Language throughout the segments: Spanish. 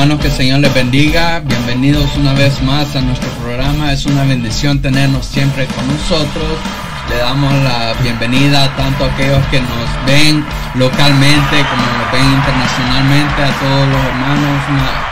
Hermanos, que el Señor les bendiga. Bienvenidos una vez más a nuestro programa. Es una bendición tenernos siempre con nosotros. Le damos la bienvenida tanto a aquellos que nos ven localmente como nos ven internacionalmente, a todos los hermanos.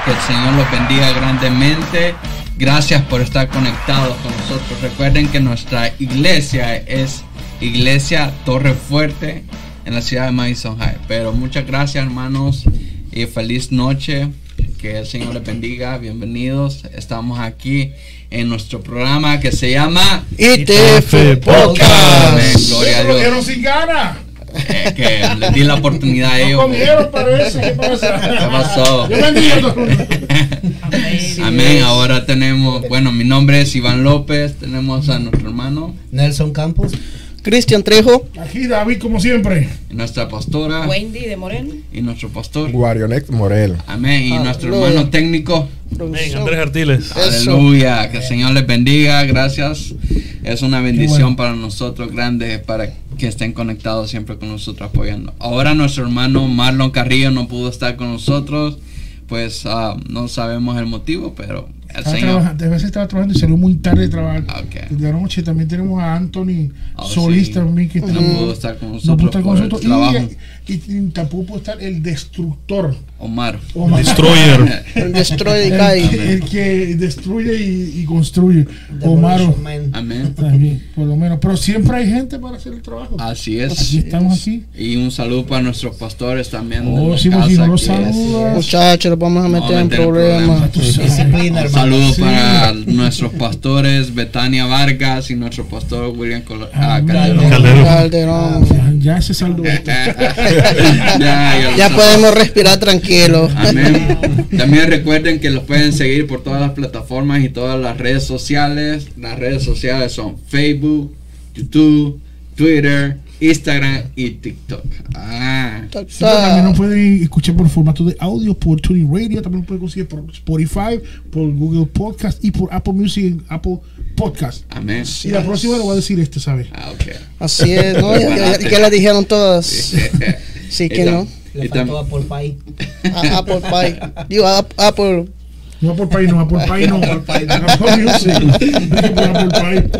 Que el Señor los bendiga grandemente. Gracias por estar conectados con nosotros. Recuerden que nuestra iglesia es Iglesia Torre Fuerte en la ciudad de Madison High. Pero muchas gracias hermanos y feliz noche. Que el Señor les bendiga. Bienvenidos. Estamos aquí en nuestro programa que se llama ITF Amén. Podcast. Gloria a Pero Dios. sin gana. Eh, que les di la oportunidad a No ellos. comieron, parece. ¿Qué pasa? ¿Qué pasó? Yo bendigo a todo el mundo. Amén. Ahora tenemos, bueno, mi nombre es Iván López. Tenemos a nuestro hermano Nelson Campos. Cristian Trejo. Aquí David, como siempre. y nuestra pastora Wendy de Morel. y nuestro pastor. Guarionex Morel. Amén. Y nuestro hermano técnico. Amén, Andrés Artiles. Eso. Aleluya. Que el Señor les bendiga. Gracias. Es una bendición bueno. para nosotros grande para que estén conectados siempre con nosotros apoyando. Ahora nuestro hermano Marlon Carrillo no pudo estar con nosotros. Pues ah, no sabemos el motivo, pero. Trabajando, a veces estaba trabajando y salió muy tarde de trabajar. Ok. De noche también tenemos a Anthony Ah, Solís sí. también que No también pudo estar con no pudo estar con nosotros. Y, y, tampoco pudo estar el destructor. Omar. Omar. Destroyer. El Destroy El, que- el que destruye y, y construye. Omar. Amén. También, por lo menos. Pero siempre hay gente para hacer el trabajo. Así es. Aquí estamos aquí. Y un saludo para nuestros pastores también. Oh, la sí, casa porque si no los que- saludas. Muchachos, los vamos a Vamos a meter en meter problemas. Disciplina, Un hermano. saludo Sí. para nuestros pastores Betania Vargas y nuestro pastor William Col- ah, Ah, Calderón. Calderón. Calderón. Ya, ya se saldó ya, podemos respirar tranquilos. Amén. También recuerden que los pueden seguir por todas las plataformas y todas las redes sociales. Las redes sociales son Facebook, YouTube, Twitter, Instagram y TikTok. Ah. Sí, también nos pueden escuchar por formato de audio por Tuning Radio, también lo pueden conseguir por Spotify, por Google Podcast y por Apple Music y Apple Podcast. Amén. Y la próxima le voy a decir este, ¿sabes? Ah, ok. Así es, ¿no? Ya, ya- ya la dijeron todas. Sí que no. y tam- Apple Pie. A- Apple Pie. Digo, a- Apple. No Apple Pay, no Apple Pay, no Apple Music. Dije por Apple.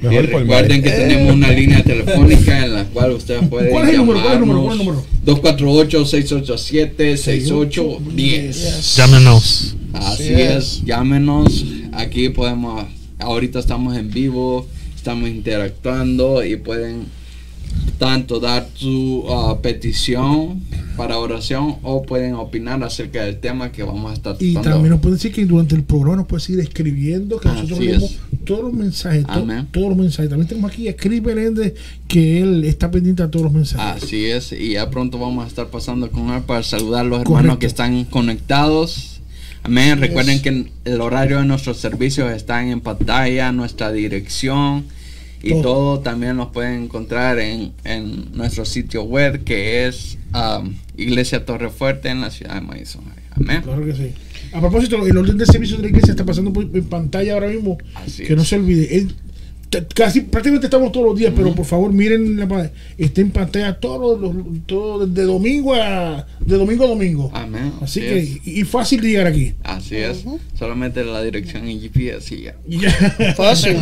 Y Mejor por recuerden que tenemos una línea telefónica en la cual ustedes pueden ¿Cuál es el número? ¿Cuál es el número? ¿Cuál es el llamarnos 248-687-6810. Llámenos. Así Así es. es. llámenos. Aquí podemos, ahorita estamos en vivo, estamos interactuando y pueden tanto dar su ah, petición para oración o pueden opinar acerca del tema que vamos a estar Y también nos pueden decir que durante el programa nos pueden seguir escribiendo, que nosotros Así leemos es. todos los mensajes, to- todos los mensajes. También tenemos aquí a Chris Beléndez, que él está pendiente a todos los mensajes. Así es, y ya pronto vamos a estar pasando con él para saludar a los hermanos que están conectados. Amén. Recuerden que el horario de nuestros servicios están en pantalla, nuestra dirección y Todo. todo, también los pueden encontrar en, en nuestro sitio web que es um, Iglesia Torre Fuerte en la ciudad de Madison. Amén. Claro que sí. A propósito, el orden de servicio de la iglesia está pasando en pantalla ahora mismo. Así que no se olvide. Casi prácticamente estamos todos los días, pero por favor miren la está en pantalla todos los todo de domingo a de domingo a domingo. Amén. Así Así que es. y, y fácil de llegar aquí. Así es. Solamente la dirección en GPS y ya. Fácil.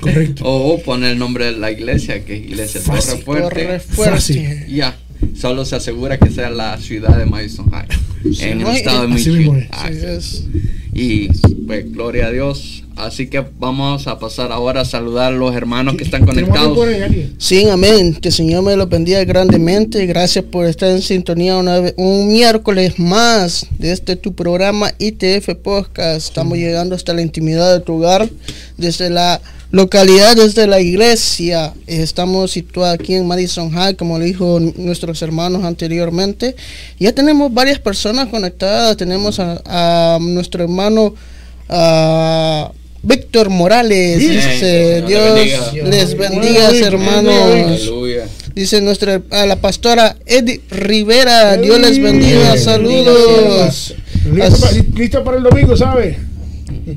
Correcto. O poner el nombre de la iglesia, que es Iglesia Fácil. Torre Fuerte. Fácil. fuerte. Ya, solo se asegura que sea la ciudad de Madison High, en el estado de así mismo Michigan. es. Así es. Y pues gloria a Dios. Así que vamos a pasar ahora a saludar a los hermanos que están conectados. alguien. Sí, amén. Que el Señor me lo bendiga grandemente. Gracias por estar en sintonía una vez- un miércoles más de este tu programa ITF Podcast. Estamos llegando hasta la intimidad de tu hogar, desde la localidad, desde la iglesia. Eh, Estamos situados aquí en Madison High, como lo dijo nuestros hermanos anteriormente. Ya tenemos varias personas conectadas. Tenemos a, a nuestro hermano. ah, Víctor Morales, Bien. dice Dios Dios bendiga. les bendiga, Bien, hermanos. Aleluya. Dice nuestra a la pastora Edith Rivera, Dios les bendiga, Bien. saludos. Listo, para, listo para el domingo,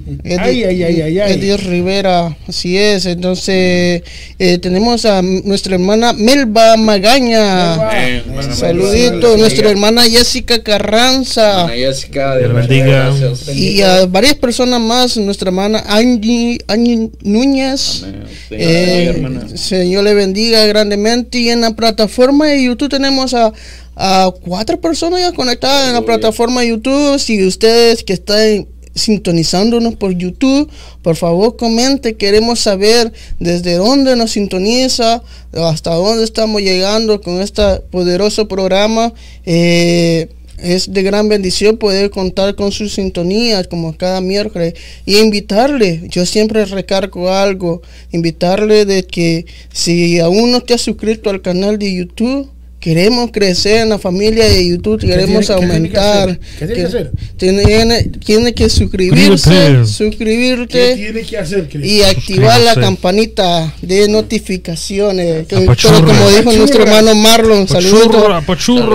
¿sabes? Eddie, Ay, ay, ay, ay, ay. Eddie Rivera, así es. Entonces, eh, tenemos a nuestra hermana Melba Magaña. Melba. Amén. Bueno, Saludito, bueno, nuestra hermana Jessica Carranza. Hermana Jessica, Dios Dios bendiga. Y a varias personas más, nuestra hermana Angie, Angie Núñez. Amén. Señor, Eh. Señor le bendiga grandemente. Y en la plataforma de YouTube tenemos a, a cuatro personas ya conectadas en la plataforma de YouTube. Si ustedes que están sintonizándonos por YouTube, por favor comente. Queremos saber desde dónde nos sintoniza, hasta dónde estamos llegando con este poderoso programa. Eh, es de gran bendición poder contar con sus sintonías como cada miércoles y invitarle, yo siempre recargo algo, invitarle de que si aún no te has suscrito al canal de YouTube, queremos crecer en la familia de YouTube, queremos tiene- qué tiene que aumentar. hacer? ¿Qué tiene que hacer? Tiene, tiene que suscribirse, Suscríbete. ¿Qué suscribirte tiene que hacer, Cristo? y activar la campanita de notificaciones. Que- Apachurra. pero como dijo Apachurra. nuestro hermano Marlon, saludos.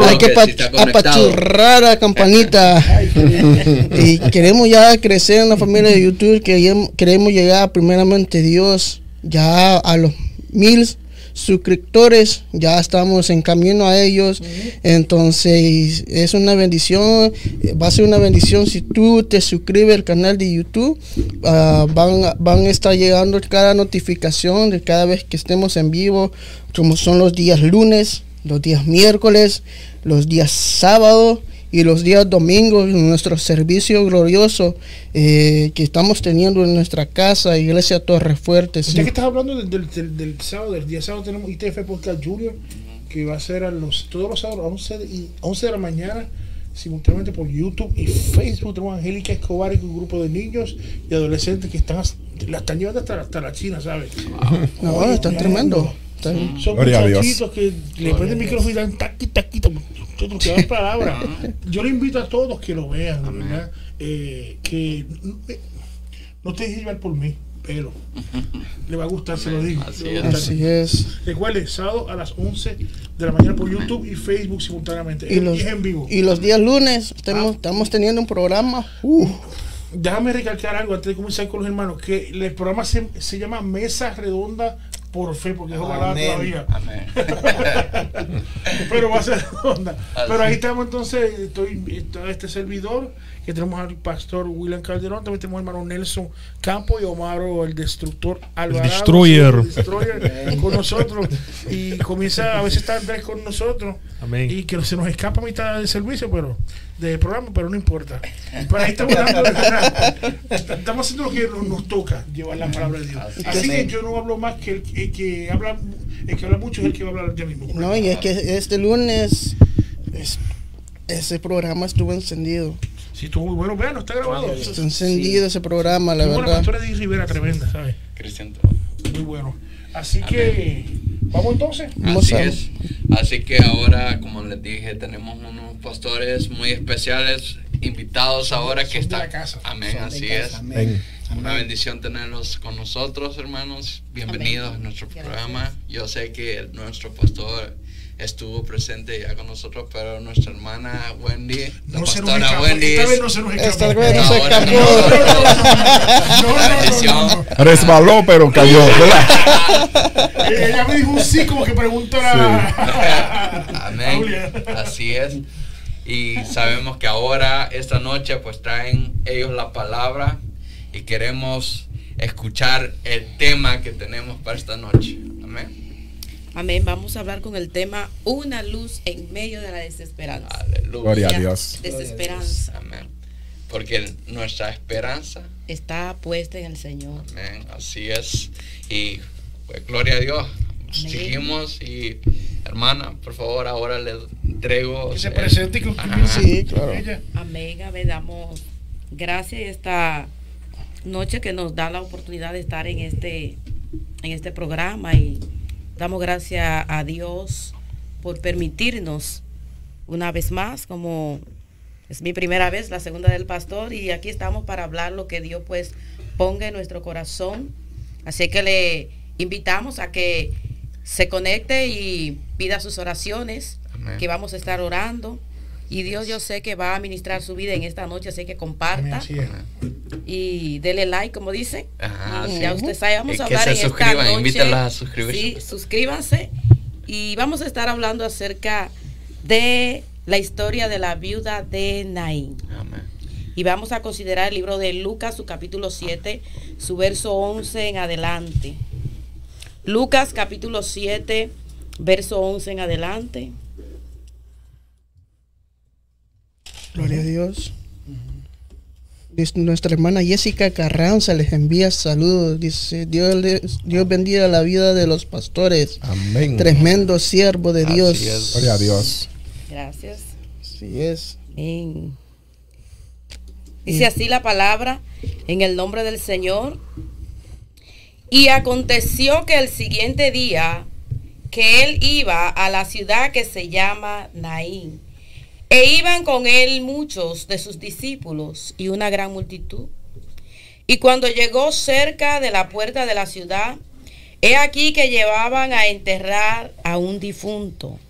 Hay que si apachurrar la campanita. y queremos ya crecer en la familia de YouTube. Que queremos llegar primeramente Dios ya a los mil suscriptores. Ya estamos en camino a ellos. Entonces es una bendición. Va a ser una bendición si tú te suscribes al canal de YouTube. ah, van, a- van a estar llegando cada notificación de cada vez que estemos en vivo. Como son los días lunes, los días miércoles, los días sábados y los días domingos nuestro servicio glorioso eh, que estamos teniendo en nuestra casa, Iglesia Torres Fuertes. Ya que estás hablando del, del, del- del sábado, del día sábado tenemos ITF Podcast Junior, que va a ser a los, todos los sábados a 11 de, y 11 de la mañana, simultáneamente por YouTube y Facebook. Tenemos Angélica Escobar y un grupo de niños y adolescentes que están, la están llevando hasta, hasta la China, ¿sabes? No, Oye, están tremendo. tremendo. Son Gloria a Dios. muchachitos que le prenden el micrófono y dan taqui, taqui, taqui, que dan palabras. Yo le invito a todos que lo vean, ¿verdad? Eh, que eh, no te dejes llevar por mí, pero le va a gustar, se lo digo. Así es. Así es. Recuerde, sábado a las 11 de la mañana por YouTube y Facebook simultáneamente. Y los, es en vivo. y los días lunes estamos, estamos teniendo un programa. Uh, Déjame recalcar algo antes de comenzar con los hermanos, que el programa se, se llama Mesa Redonda por Fe, porque es ojalá Amén. todavía. Amén. pero va a ser. Así. Pero ahí estamos entonces, estoy, está este servidor, que tenemos al pastor William Calderón, también tenemos al hermano Nelson Campo y Omaro, el destructor Alvarado. destroyer. el destroyer, con nosotros. Y comienza, a veces está Andrés con nosotros. Amén. Y que se nos escapa a mitad del servicio, pero del programa, pero no importa. Pero ahí estamos dando, estamos haciendo lo que nos, toca, llevar la palabra de Dios. Así que yo no hablo más que el, el que habla, el que habla mucho es el que va a hablar ya mismo. no, y es que este lunes es- ese programa estuvo encendido. Sí, estuvo muy bueno. Vean, no está grabado. Está encendido ese programa, la Muy verdad. pastora de Rivera, tremenda, ¿sabes? Cristian. Muy bueno. Así que, vamos entonces. Vamos Así a- es. Así que ahora, como les dije, tenemos unos pastores muy especiales invitados ahora que están. Amén, Son así casa, es. amén. Una bendición tenerlos con nosotros, hermanos. Bienvenidos a nuestro Gracias. programa. Yo sé que nuestro pastor estuvo presente ya con nosotros, pero nuestra hermana Wendy, la No se nos pastora. Wendy, Esta vez no se nos Esta escapó. vez no. Resbaló, pero cayó. ¿verdad? Eh, Ella me dijo un sí como que preguntó a Amén. Así es. Y sabemos que ahora, esta noche, pues traen ellos la palabra y queremos escuchar el tema que tenemos para esta noche. Amén. Amén. Vamos a hablar con el tema Una luz en medio de la desesperanza. Aleluya. Gloria a Dios. Desesperanza Amén. Porque nuestra esperanza, está puesta en el Señor. amén, así es. Y pues gloria a Dios. Amén. Seguimos y hermana, por favor, ahora le entrego. Que se el- presente y. Sí, claro. Amén. Amén. Damos gracias esta noche que nos da la oportunidad de estar en este, en este programa y damos gracias a Dios por permitirnos una vez más, como es mi primera vez, la segunda del pastor, y aquí estamos para hablar lo que Dios pues ponga en nuestro corazón. Así que le invitamos a que se conecte y pida sus oraciones, Amén. que vamos a estar orando. Y Dios yo sé que va a ministrar su vida en esta noche, así que comparta y dele like, como dice. Ajá, Y sí. Ya usted sabe, vamos a hablar en esta noche. a suscribirse. Sí, suscríbanse. Y vamos a estar hablando acerca de la historia de la viuda de Naín. Amén. Y vamos a considerar el libro de Lucas, su capítulo 7, su verso 11 en adelante. Lucas capítulo 7, verso 11 en adelante. Gloria a Dios. Dice, Nuestra hermana Jessica Carranza les envía saludos. Dice, Dios, les- Dios bendiga la vida de los pastores. Amén. Tremendo siervo de Así Dios. es. Gloria a Dios. Gracias. Así es. Amén. Dice así la palabra en el nombre del Señor. Y aconteció que el siguiente día que él iba a la ciudad que se llama Naín, e iban con él muchos de sus discípulos y una gran multitud. Y cuando llegó cerca de la puerta de la ciudad, he aquí que llevaban a enterrar a un difunto,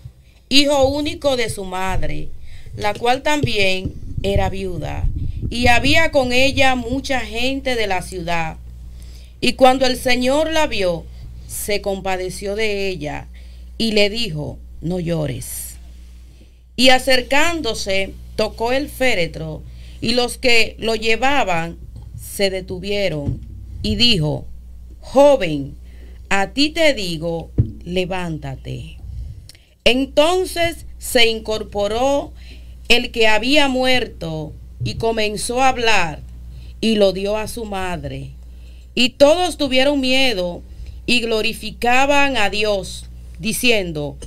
hijo único de su madre, la cual también era viuda, y había con ella mucha gente de la ciudad. Y cuando el Señor la vio, se compadeció de ella y le dijo, no llores. Y acercándose, tocó el féretro, y los que lo llevaban se detuvieron, y dijo, joven, a ti te digo, levántate. Entonces se incorporó el que había muerto y comenzó a hablar y lo dio a su madre. Y todos tuvieron miedo y glorificaban a Dios, diciendo,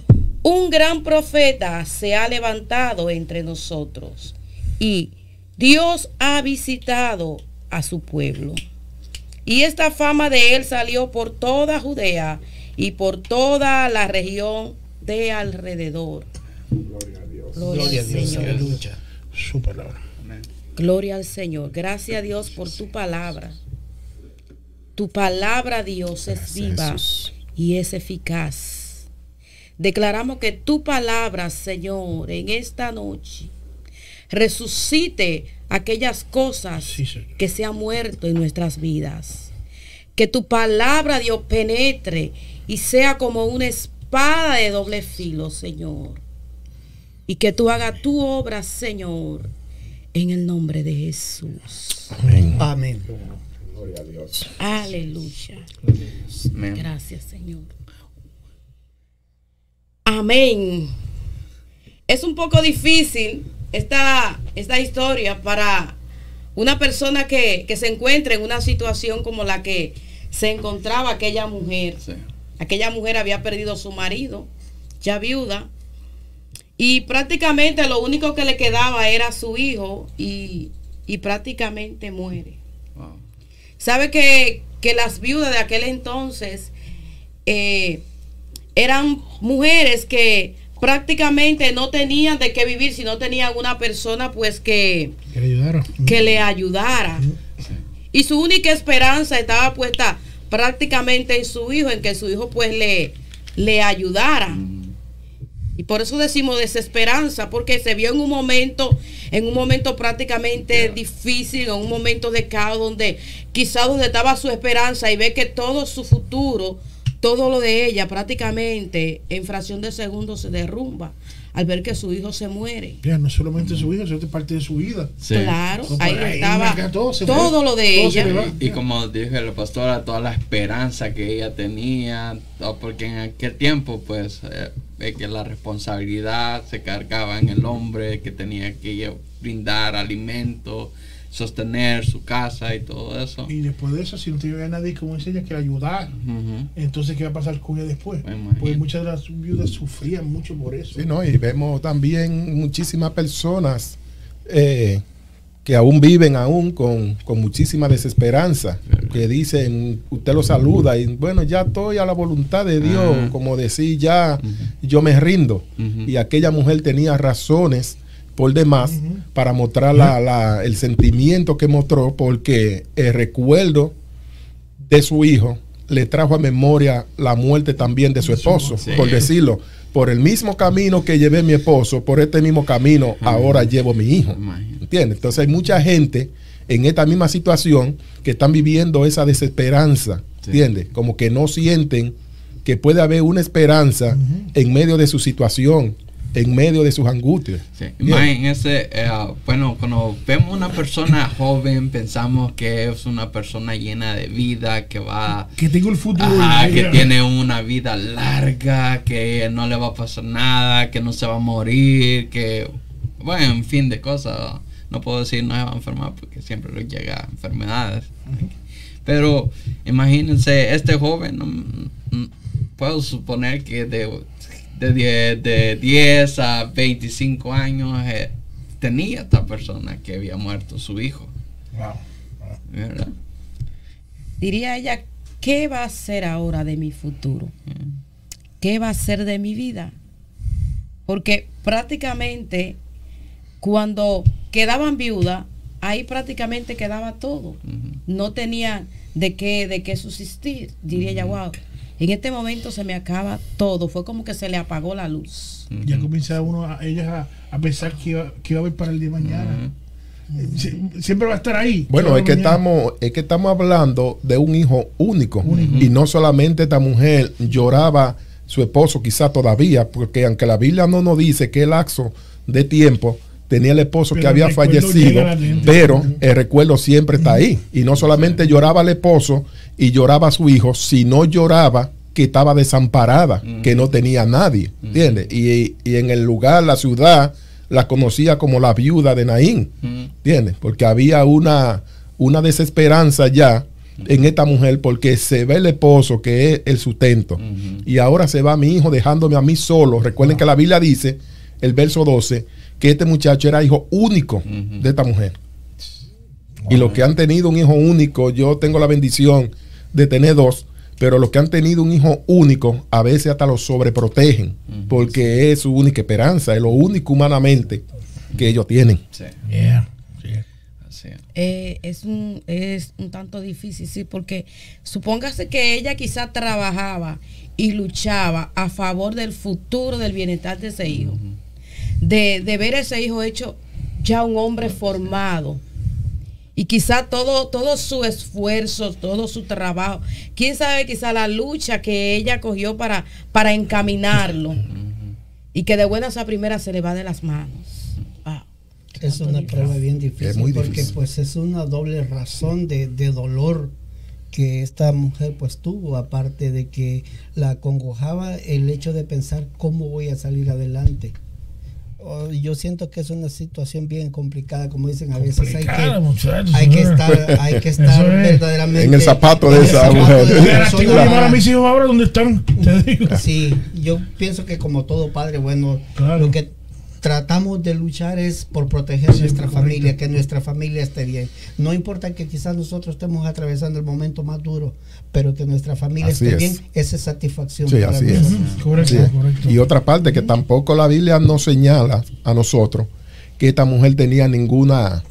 un gran profeta se ha levantado entre nosotros y Dios ha visitado a su pueblo. Y esta fama de él salió por toda Judea y por toda la región de alrededor. Gloria a Dios. Gloria a Dios. Señor. Aleluya. Su palabra. Gloria al Señor. Gracias a Dios por tu palabra. Tu palabra, Dios, es viva y es eficaz. Declaramos que tu palabra, Señor, en esta noche resucite aquellas cosas Sí, que se han muerto en nuestras vidas. Que tu palabra, Dios, penetre y sea como una espada de doble filo, Señor. Y que tú hagas tu obra, Señor, en el nombre de Jesús. Amén. Amén. Aleluya. Amén. Gracias, Señor. Amén. Es un poco difícil esta, esta historia para una persona que, que se encuentra en una situación como la que se encontraba aquella mujer. Sí. Aquella mujer había perdido a su marido, ya viuda, y prácticamente lo único que le quedaba era su hijo y, y prácticamente muere. Wow. Sabe que, que las viudas de aquel entonces eh, eran mujeres que prácticamente no tenían de qué vivir si no tenían una persona pues que, Que le ayudaron. que le ayudara. Y su única esperanza estaba puesta prácticamente en su hijo, en que su hijo pues le, le ayudara. Y por eso decimos desesperanza, porque se vio en un momento, en un momento prácticamente difícil, en un momento de caos, donde quizás donde estaba su esperanza y ve que todo su futuro, todo lo de ella prácticamente en fracción de segundos se derrumba al ver que su hijo se muere. Ya, no solamente su hijo, sino es parte de su vida. Sí. Claro, No, ahí estaba todo, lo de Todo ella. Y como dije la pastora, toda la esperanza que ella tenía, porque en aquel tiempo, pues, eh, es que la responsabilidad se cargaba en el hombre, que tenía que brindar alimento, sostener su casa y todo eso. Y después de eso, si no tenía nadie como dice ella que Ujú. entonces ¿qué va a pasar con ella después? Pues muchas de las viudas sufrían mucho por eso. Sí, ¿no? Y vemos también muchísimas personas eh, que aún viven aún con, con muchísima desesperanza, que dicen, usted lo saluda y bueno, ya estoy a la voluntad de Dios, Ah. como decir, ya yo me rindo. Y aquella mujer tenía razones por demás para mostrar la- la- el sentimiento que mostró, porque el recuerdo de su hijo le trajo a memoria la muerte también de su esposo, Sí. por decirlo. por el mismo camino que llevé mi esposo, por este mismo camino ahora llevo mi hijo. ¿Entiendes? Entonces hay mucha gente en esta misma situación que están viviendo esa desesperanza. Sí. ¿Entiendes? Como que no sienten que puede haber una esperanza en medio de su situación, en medio de sus angustias. Sí, eh, bueno, cuando vemos una persona joven, pensamos que es una persona llena de vida, que va, Que tengo el futuro. ajá, que tiene una vida larga, que no le va a pasar nada, que no se va a morir, que, bueno, en fin de cosas. No puedo decir no se va a enfermar porque siempre le llega enfermedades. Pero imagínense, este joven, mm, mm, puedo suponer que de, de, 10, de 10 a 25 años eh, tenía esta persona que había muerto su hijo. Wow. ¿verdad? Diría ella, ¿qué va a ser ahora de mi futuro? ¿Qué va a ser de mi vida? Porque prácticamente cuando quedaban viudas, ahí prácticamente quedaba todo. No tenía de qué, de qué subsistir. Diría ella, wow, en este momento se me acaba todo. Fue como que se le apagó la luz. Ya comienza uno a ellas a, a pensar que iba, que iba a haber para el día de mañana. Sie- Siempre va a estar ahí. Bueno, es que mañana. estamos, es que estamos hablando de un hijo único. Y no solamente esta mujer lloraba su esposo, quizá todavía, porque aunque la Biblia no nos dice qué lapso de tiempo tenía el esposo que había fallecido, pero el recuerdo siempre está ahí. Y no solamente lloraba el esposo y lloraba a su hijo, sino lloraba que estaba desamparada, que no tenía a nadie, ¿entiendes? Y, y en el lugar, la ciudad, la conocía como la viuda de Naín. Ujú. ¿Entiendes? Porque había una, una desesperanza ya en esta mujer porque se ve el esposo que es el sustento Ujú. y ahora se va mi hijo dejándome a mí solo. Recuerden que la Biblia dice, el verso 12, que este muchacho era hijo único de esta mujer. Y los que han tenido un hijo único, yo tengo la bendición de tener dos, pero los que han tenido un hijo único, a veces hasta los sobreprotegen, porque es su única esperanza, es lo único humanamente que ellos tienen. Sí, Yeah, sí. así es. Eh, es, un, es un tanto difícil, sí, porque supóngase que ella quizá trabajaba y luchaba a favor del futuro, del bienestar de ese hijo. De, de ver a ese hijo hecho ya un hombre formado. Y quizá todo, todo su esfuerzo, todo su trabajo, quién sabe quizá la lucha que ella cogió para, para encaminarlo. Y que de buenas a primeras se le va de las manos. Wow. Es una prueba bien difícil Es muy porque difícil. pues es una doble razón de, de dolor que esta mujer pues tuvo, aparte de que la acongojaba el hecho de pensar cómo voy a salir adelante. Oh, Yo siento que es una situación bien complicada, como dicen a veces hay que, muchachos, hay que estar, hay que estar es. verdaderamente En el zapato de esa zapato mujer. a mis hijos ahora donde están. Te digo. Sí, yo pienso que como todo padre, bueno, Claro. lo que tratamos de luchar es por proteger Sí, nuestra correcto. familia, que nuestra familia esté bien. No importa que quizás nosotros estemos atravesando el momento más duro, pero que nuestra familia Así esté es. bien, esa es satisfacción. Sí, para así es. Correcto, Sí. correcto. Y otra parte que tampoco la Biblia nos señala a nosotros que esta mujer tenía ninguna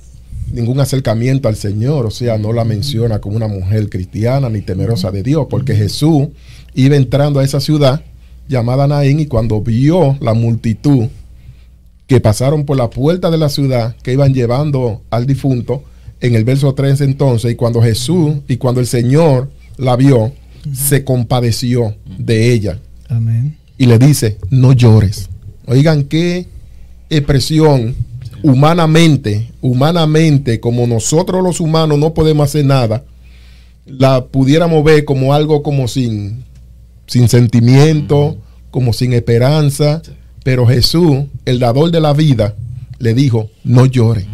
ningún acercamiento al Señor, o sea, no la menciona como una mujer cristiana ni temerosa de Dios, porque Jesús iba entrando a esa ciudad llamada Naín y cuando vio la multitud que pasaron por la puerta de la ciudad que iban llevando al difunto, en el verso 3 entonces, y cuando Jesús y cuando el Señor la vio, se compadeció de ella. Amén. y le dice, no llores. Oigan qué expresión humanamente, humanamente, como nosotros los humanos no podemos hacer nada, la pudiéramos ver como algo como sin, sin sentimiento, como sin esperanza, pero Jesús, el dador de la vida, le dijo, no llore.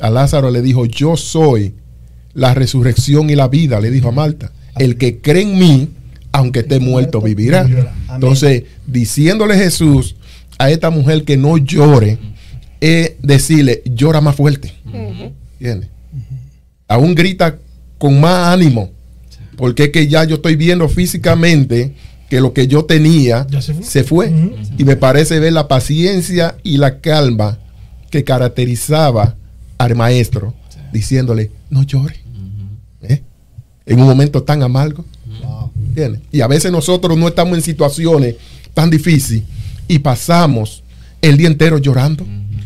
A Lázaro le dijo, yo soy la resurrección y la vida, le dijo a Marta. El que cree en mí, aunque esté muerto, vivirá. Entonces, diciéndole Jesús a esta mujer que no llore, es decirle, llora más fuerte. ¿Entiendes? Aún grita con más ánimo, porque es que ya yo estoy viendo físicamente que lo que yo tenía se fue. se fue. Ujú. Y me parece ver la paciencia y la calma que caracterizaba al maestro, diciéndole, no llore. ¿Eh? En un momento tan amargo. Y a veces nosotros no estamos en situaciones tan difíciles y pasamos el día entero llorando.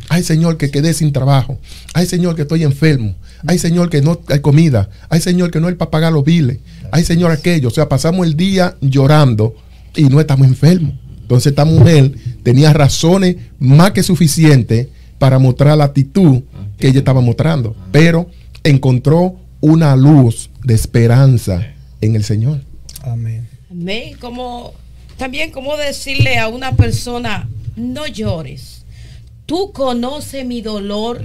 Ay Señor que quedé sin trabajo. Ay Señor que estoy enfermo. Ay Señor que no hay comida. Ay Señor que no hay para pagar los biles. Ay Señor aquello. O sea, pasamos el día llorando y no estamos enfermos. Entonces esta mujer tenía razones más que suficientes para mostrar la actitud que ella estaba mostrando. Pero encontró una luz de esperanza en el Señor. Amén. Amén. Como también como decirle a una persona, no llores. Tú conoces mi dolor.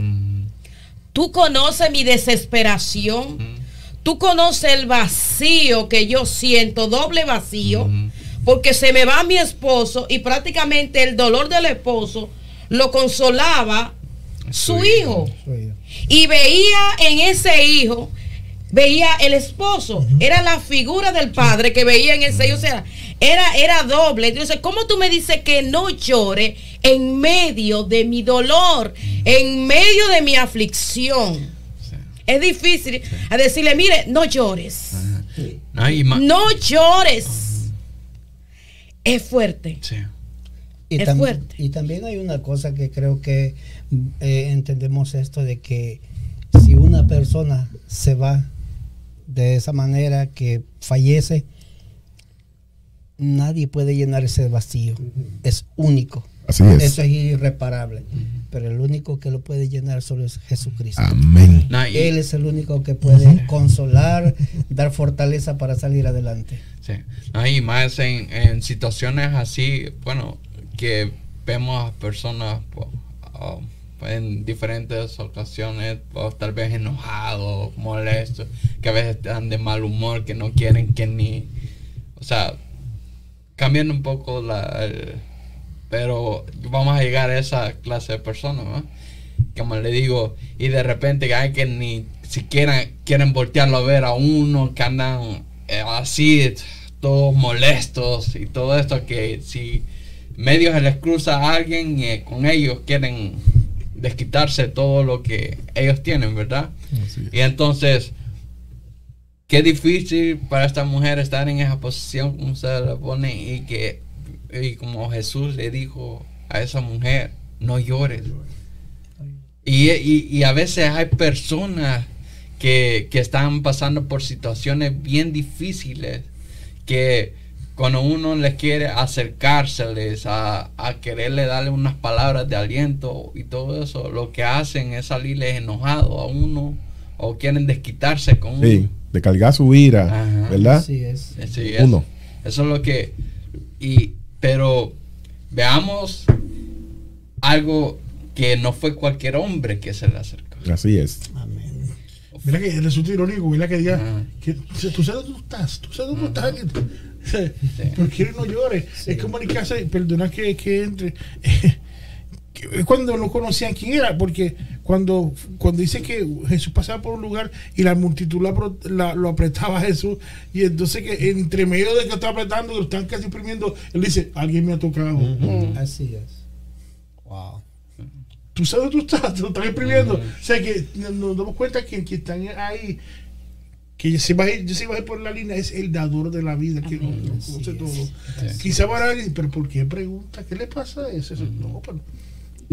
Tú conoces mi desesperación. Tú conoces el vacío que yo siento, doble vacío, porque se me va mi esposo y prácticamente el dolor del esposo lo consolaba su, hijo. Y veía en ese hijo, veía el esposo, era la figura del padre que veía en ese hijo, o sea, era, era doble. Entonces, ¿cómo tú me dices que no llore en medio de mi dolor, en medio de mi aflicción? Sí. Es difícil a decirle, mire, no llores, No, llores. Es fuerte. Sí. Y, Es tam- fuerte. y también hay una cosa que creo que eh, entendemos esto de que si una persona se va de esa manera que fallece, nadie puede llenar ese vacío. Es único. Así es. Eso es irreparable. Pero el único que lo puede llenar solo es Jesucristo. Amén. Él es el único que puede consolar, dar fortaleza para salir adelante. Sí. No, y más en, en situaciones así, bueno, que vemos a personas pues, um, en diferentes ocasiones, pues, tal vez enojados, molestos, que a veces están de mal humor, que no quieren que ni, o sea, cambiando un poco la, el- pero vamos a llegar a esa clase de personas, ¿no? Como le digo, y de repente hay que ni siquiera quieren voltearlo a ver a uno, que andan eh, así, todos molestos y todo esto, que si medio se les cruza a alguien y eh, con ellos quieren desquitarse todo lo que ellos tienen, ¿verdad? Y entonces, qué difícil para esta mujer estar en esa posición como se la pone y que, y como Jesús le dijo a esa mujer, no llores. Y, y- y a veces hay personas que, que están pasando por situaciones bien difíciles que cuando uno les quiere acercárseles a, a quererle darle unas palabras de aliento y todo eso, lo que hacen es salirles enojado a uno o quieren desquitarse con uno. Sí, de cargar su ira, Ajá. ¿verdad? Así es. Sí, es- Uno. Eso es lo que. Y, pero veamos algo que no fue cualquier hombre que se le acercó. Así es. Amén. Mira que resulta irónico, ¿verdad? Que diga, Ajá. que, tú sabes dónde tú estás, tú sabes dónde estás. ¿Por qué no llores? Es como en casa, perdona que, que entre. Es cuando no conocían quién era, porque cuando, cuando dice que Jesús pasaba por un lugar y la multitud la apro- la- lo apretaba a Jesús, y entonces que entre medio de que está apretando, que lo están casi imprimiendo, él dice, alguien me ha tocado. Así es. Wow. Tú sabes dónde tú estás, te lo están imprimiendo. O sea que nos, damos cuenta que, que están ahí, que se va a ir, yo se va a ir por la línea, es el dador de la vida, que conoce es. todo. Quizá van a decir, pero ¿por qué pregunta? ¿Qué le pasa a eso? No, pero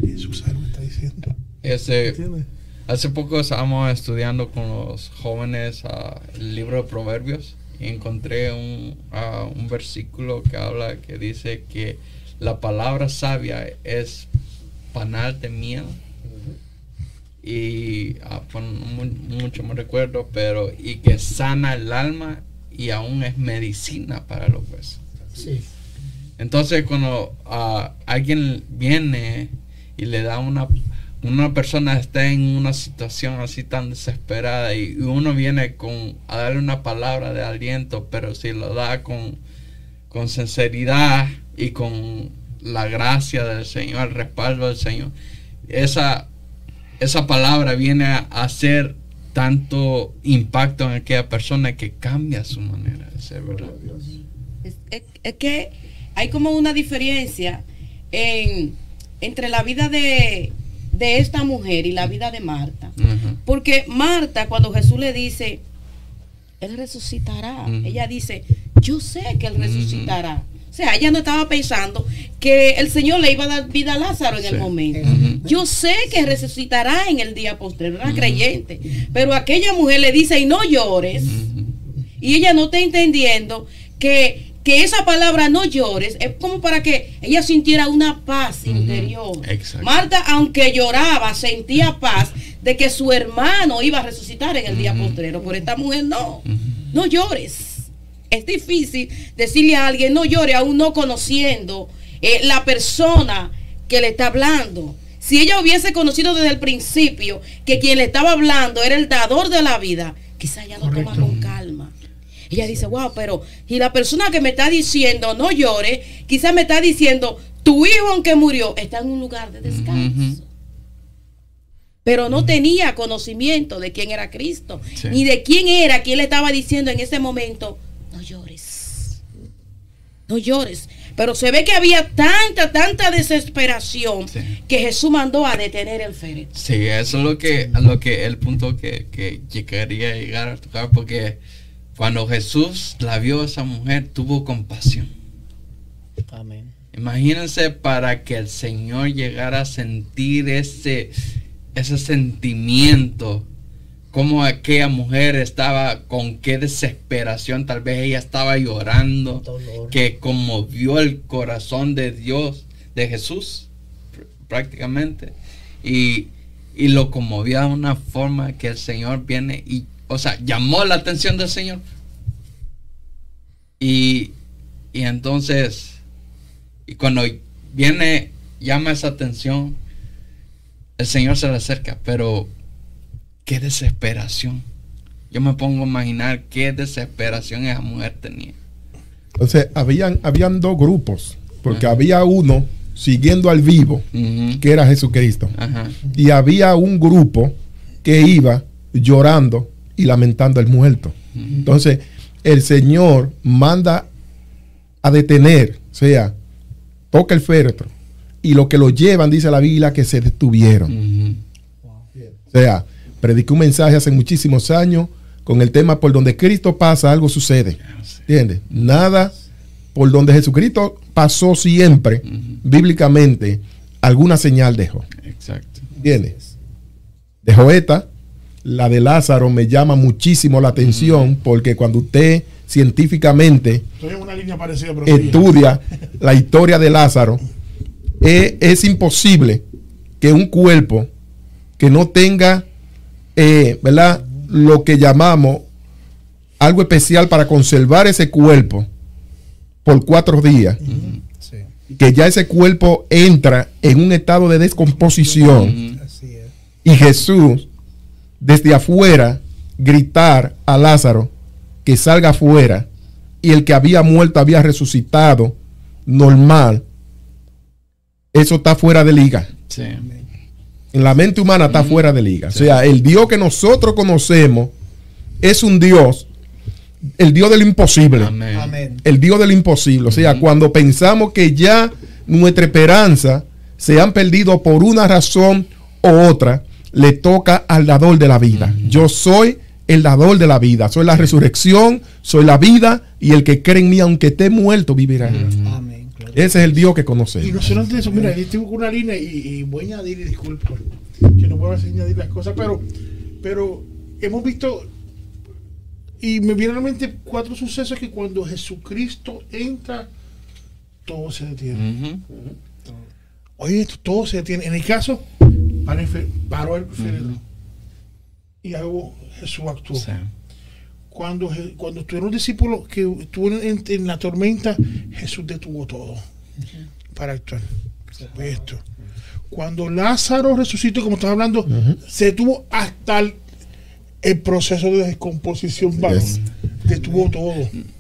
Lo que está diciendo. Ese, ¿Entiendes? hace poco estábamos estudiando con los jóvenes ah, el libro de Proverbios y encontré un, ah, un versículo que habla, que dice que la palabra sabia es panal de miel. Y ah, pues, mu- mucho me recuerdo, pero y que sana el alma y aún es medicina para los huesos. Sí. Entonces cuando alguien viene y le da una una persona está en una situación así tan desesperada y uno viene con a darle una palabra de aliento, pero si lo da con con sinceridad y con la gracia del Señor, el respaldo del Señor, esa esa palabra viene a hacer tanto impacto en aquella persona que cambia su manera de ser, ¿verdad? Es, que hay como una diferencia en, entre la vida de, de esta mujer y la vida de Marta. Porque Marta, cuando Jesús le dice, Él resucitará, ella dice, yo sé que Él resucitará. O sea, ella no estaba pensando que el Señor le iba a dar vida a Lázaro en el momento. Yo sé que resucitará en el día posterior, era creyente. Pero aquella mujer le dice, y no llores. Y ella no está entendiendo que, que esa palabra no llores es como para que ella sintiera una paz interior. Exacto. Marta, aunque lloraba, sentía paz de que su hermano iba a resucitar en el día posterior. Por esta mujer no, no llores. Es difícil decirle a alguien no llore, aún no conociendo eh, la persona que le está hablando. Si ella hubiese conocido desde el principio que quien le estaba hablando era el dador de la vida, quizá ella lo toma con calma. Ella dice, wow, pero y la persona que me está diciendo no llore, quizá me está diciendo, tu hijo aunque murió está en un lugar de descanso. Pero no tenía conocimiento de quién era Cristo, Sí. ni de quién era quien le estaba diciendo en ese momento, no llores, no llores. Pero se ve que había tanta, tanta desesperación Sí. que Jesús mandó a detener el féretro. Sí, eso es lo que, lo que el punto que, que yo quería llegar a tocar, porque cuando Jesús la vio a esa mujer, tuvo compasión. Amén. Imagínense para que el Señor llegara a sentir ese, ese sentimiento, como aquella mujer estaba, con qué desesperación, tal vez ella estaba llorando, Dolor. que conmovió el corazón de Dios, de Jesús, pr- prácticamente, y, y lo conmovió de una forma que el Señor viene y, o sea, llamó la atención del Señor. Y, y entonces, y cuando viene, llama esa atención, el Señor se le acerca, pero qué desesperación. Yo me pongo a imaginar qué desesperación esa mujer tenía. Entonces, habían, habían dos grupos, porque Ajá. había uno siguiendo al vivo, que era Jesucristo, Ajá. y había un grupo que iba llorando y lamentando al muerto. Entonces, el Señor manda a detener, o sea, toca el féretro, y lo que lo llevan, dice la Biblia, que se detuvieron. O sea, prediqué un mensaje hace muchísimos años con el tema por donde Cristo pasa, algo sucede. ¿Entiendes? Nada por donde Jesucristo pasó siempre, bíblicamente, alguna señal dejó. Exacto. ¿Entiendes? Dejó esta, la de Lázaro me llama muchísimo la atención porque cuando usted científicamente parecida, estudia la historia de Lázaro, es, es imposible que un cuerpo que no tenga, eh, ¿verdad? Lo que llamamos algo especial para conservar ese cuerpo por cuatro días, Sí, que ya ese cuerpo entra en un estado de descomposición. Y Jesús desde afuera gritar a Lázaro que salga afuera y el que había muerto había resucitado normal, eso está fuera de liga. Sí. En la mente humana está fuera de liga. O sea, el Dios que nosotros conocemos es un Dios, el Dios del imposible. Amén. El Dios del imposible. O sea, cuando pensamos que ya nuestra esperanza se han perdido por una razón u otra, le toca al dador de la vida. Yo soy el dador de la vida. Soy la resurrección, soy la vida y el que cree en mí, aunque esté muerto, vivirá. Amén. Gloria Ese es el Dios que Y conocemos. no solamente eso, mira, yo tengo una línea y, y voy a añadir, y disculpa, que no puedo añadir las cosas, pero, pero hemos visto, y me vienen a la mente cuatro sucesos que cuando Jesucristo entra, todo se detiene. Ujú. Oye, esto, todo se detiene. En el caso, paró el, fe- paró el féretro. Y algo Jesús actuó. Sí. Cuando, cuando estuvieron los discípulos que estuvieron en, en la tormenta, Jesús detuvo todo para actuar. Ve esto. Cuando Lázaro resucitó, como estaba hablando, se detuvo hasta el, el proceso de descomposición. Yes. Detuvo todo.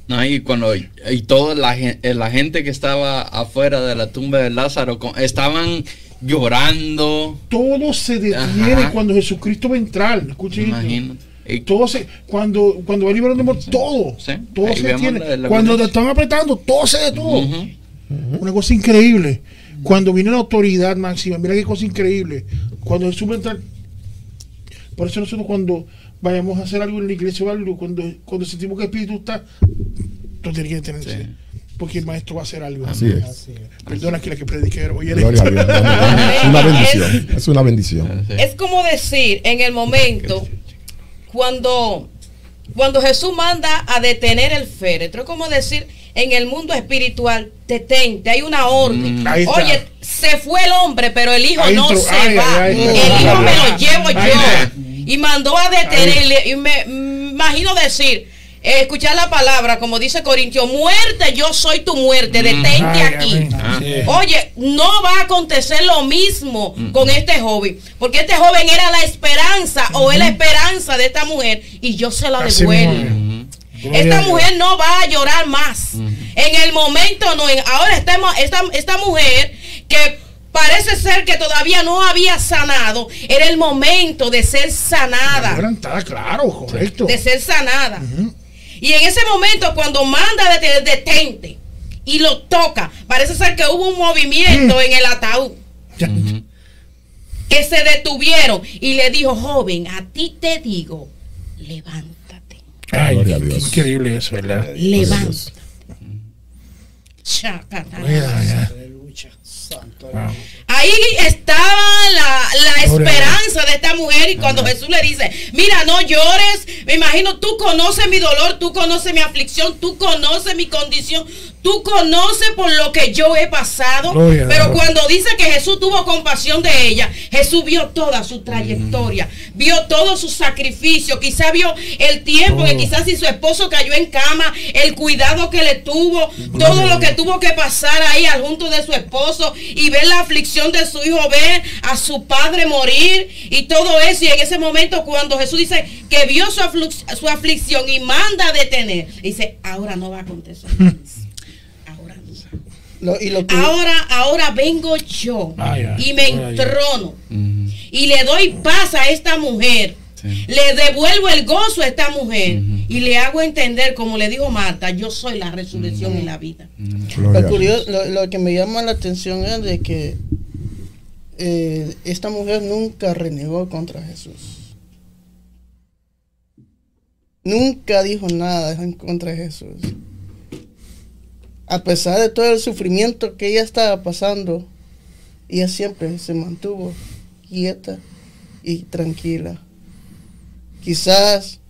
No, y cuando y toda la, eh, la gente que estaba afuera de la tumba de Lázaro estaban llorando. Todo se detiene Ajá. cuando Jesucristo va a entrar. Escuchen. Y- Todo se, cuando, cuando va liberando amor, todo, Sí. todo se detiene. la- la cuando te están apretando, todo se detuvo. Una cosa increíble. Cuando viene la autoridad máxima, mira qué cosa increíble. Cuando Jesús va a entrar. Por eso nosotros cuando vayamos a hacer algo en la iglesia o algo, cuando, cuando sentimos que el Espíritu está, todo tiene que detenerse. Sí. Porque el maestro va a hacer algo. Así es. Así es. Perdona que la que prediqué hoy. Gloria a Dios. Es una bendición. Es una bendición. Es como decir, en el momento, cuando, cuando Jesús manda a detener el féretro, es como decir, en el mundo espiritual, detente, hay una orden. Mm. Oye, se fue el hombre, pero el hijo Ahí no entró. se Ay, va. ay, ay, el ay, hijo ay, me ay. lo llevo yo. Y mandó a detenerle. Y me mm, imagino decir, eh, escuchar la palabra, como dice Corintio, muerte, yo soy tu muerte, detente aquí. Ah. Oye, no va a acontecer lo mismo con este joven, porque este joven era la esperanza o es la esperanza de esta mujer y yo se la devuelvo. Esta mujer no va a llorar más. En el momento no, en- ahora esta, esta, esta mujer que parece ser que todavía no había sanado, era el momento de ser sanada claro, correcto. de ser sanada. Y en ese momento, cuando manda de detente y lo toca, parece ser que hubo un movimiento en el ataúd. Que se detuvieron y le dijo, joven, a ti te digo, levántate, Ay, qué Dios. increíble eso, ¿verdad? levántate. Chacata. Mira, ya. Aleluya. Santo. Wow. Ahí estaba la, la esperanza de esta mujer y cuando Jesús le dice, mira, no llores, me imagino, tú conoces mi dolor, tú conoces mi aflicción, tú conoces mi condición, tú conoces por lo que yo he pasado, Gloria pero cuando dice que Jesús tuvo compasión de ella, Jesús vio toda su trayectoria, vio todo su sacrificio, quizá vio el tiempo que quizás si su esposo cayó en cama, el cuidado que le tuvo, todo lo que tuvo que pasar ahí al junto de su esposo y ver la aflicción de su hijo, ver a su padre morir y todo eso. Y en ese momento cuando Jesús dice que vio su, aflu- su aflicción y manda a detener, dice, ahora no va a acontecer. Ahora no. Lo- y lo que, Ahora, ahora vengo yo Ay, ay, y me entrono y le doy paz a esta mujer. Sí. Le devuelvo el gozo a esta mujer y le hago entender, como le dijo Marta, yo soy la resurrección y la vida. Lo, curioso- lo que me llama la atención es de que eh, esta mujer nunca renegó contra Jesús. Nunca dijo nada en contra de Jesús. A pesar de todo el sufrimiento que ella estaba pasando, ella siempre se mantuvo quieta y tranquila. Quizás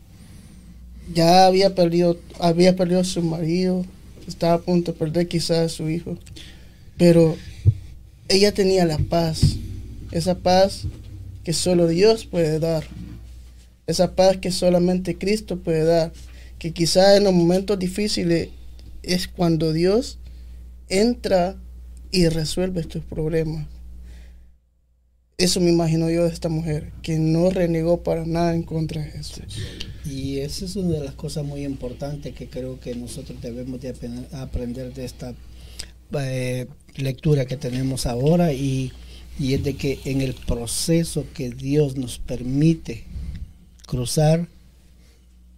ya había perdido, había perdido a su marido, estaba a punto de perder quizás a su hijo, pero ella tenía la paz, esa paz que solo Dios puede dar, esa paz que solamente Cristo puede dar, que quizás en los momentos difíciles es cuando Dios entra y resuelve estos problemas. Eso me imagino yo de esta mujer, que no renegó para nada en contra de Jesús. Y esa es una de las cosas muy importantes que creo que nosotros debemos de aprender de esta eh, lectura que tenemos ahora y, y es de que en el proceso que Dios nos permite cruzar,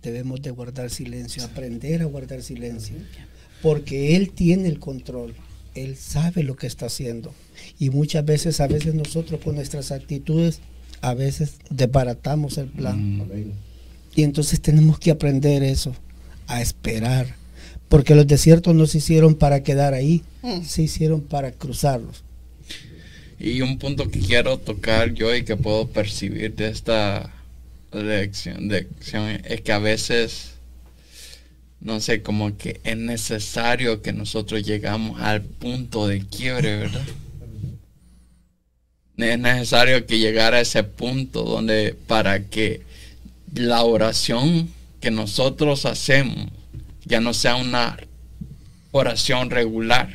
debemos de guardar silencio, aprender a guardar silencio, porque Él tiene el control, Él sabe lo que está haciendo. Y muchas veces, a veces nosotros con nuestras actitudes, a veces desbaratamos el plan. Y entonces tenemos que aprender eso, a esperar. Porque los desiertos no se hicieron para quedar ahí, Mm. se hicieron para cruzarlos. Y un punto que quiero tocar yo y que puedo percibir de esta lección, lección es que a veces, no sé, como que es necesario que nosotros llegamos al punto de quiebre, ¿verdad? Es necesario que llegara a ese punto donde para que la oración que nosotros hacemos ya no sea una oración regular,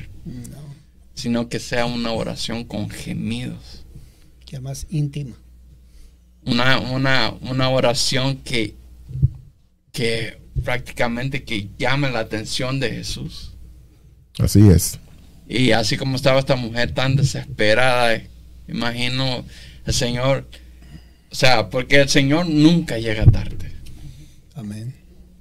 sino que sea una oración con gemidos. Que más íntima. Una, una, una oración que, que prácticamente que llame la atención de Jesús. Así es. Y así como estaba esta mujer tan desesperada, imagino el Señor, o sea, porque el Señor nunca llega tarde. Amén.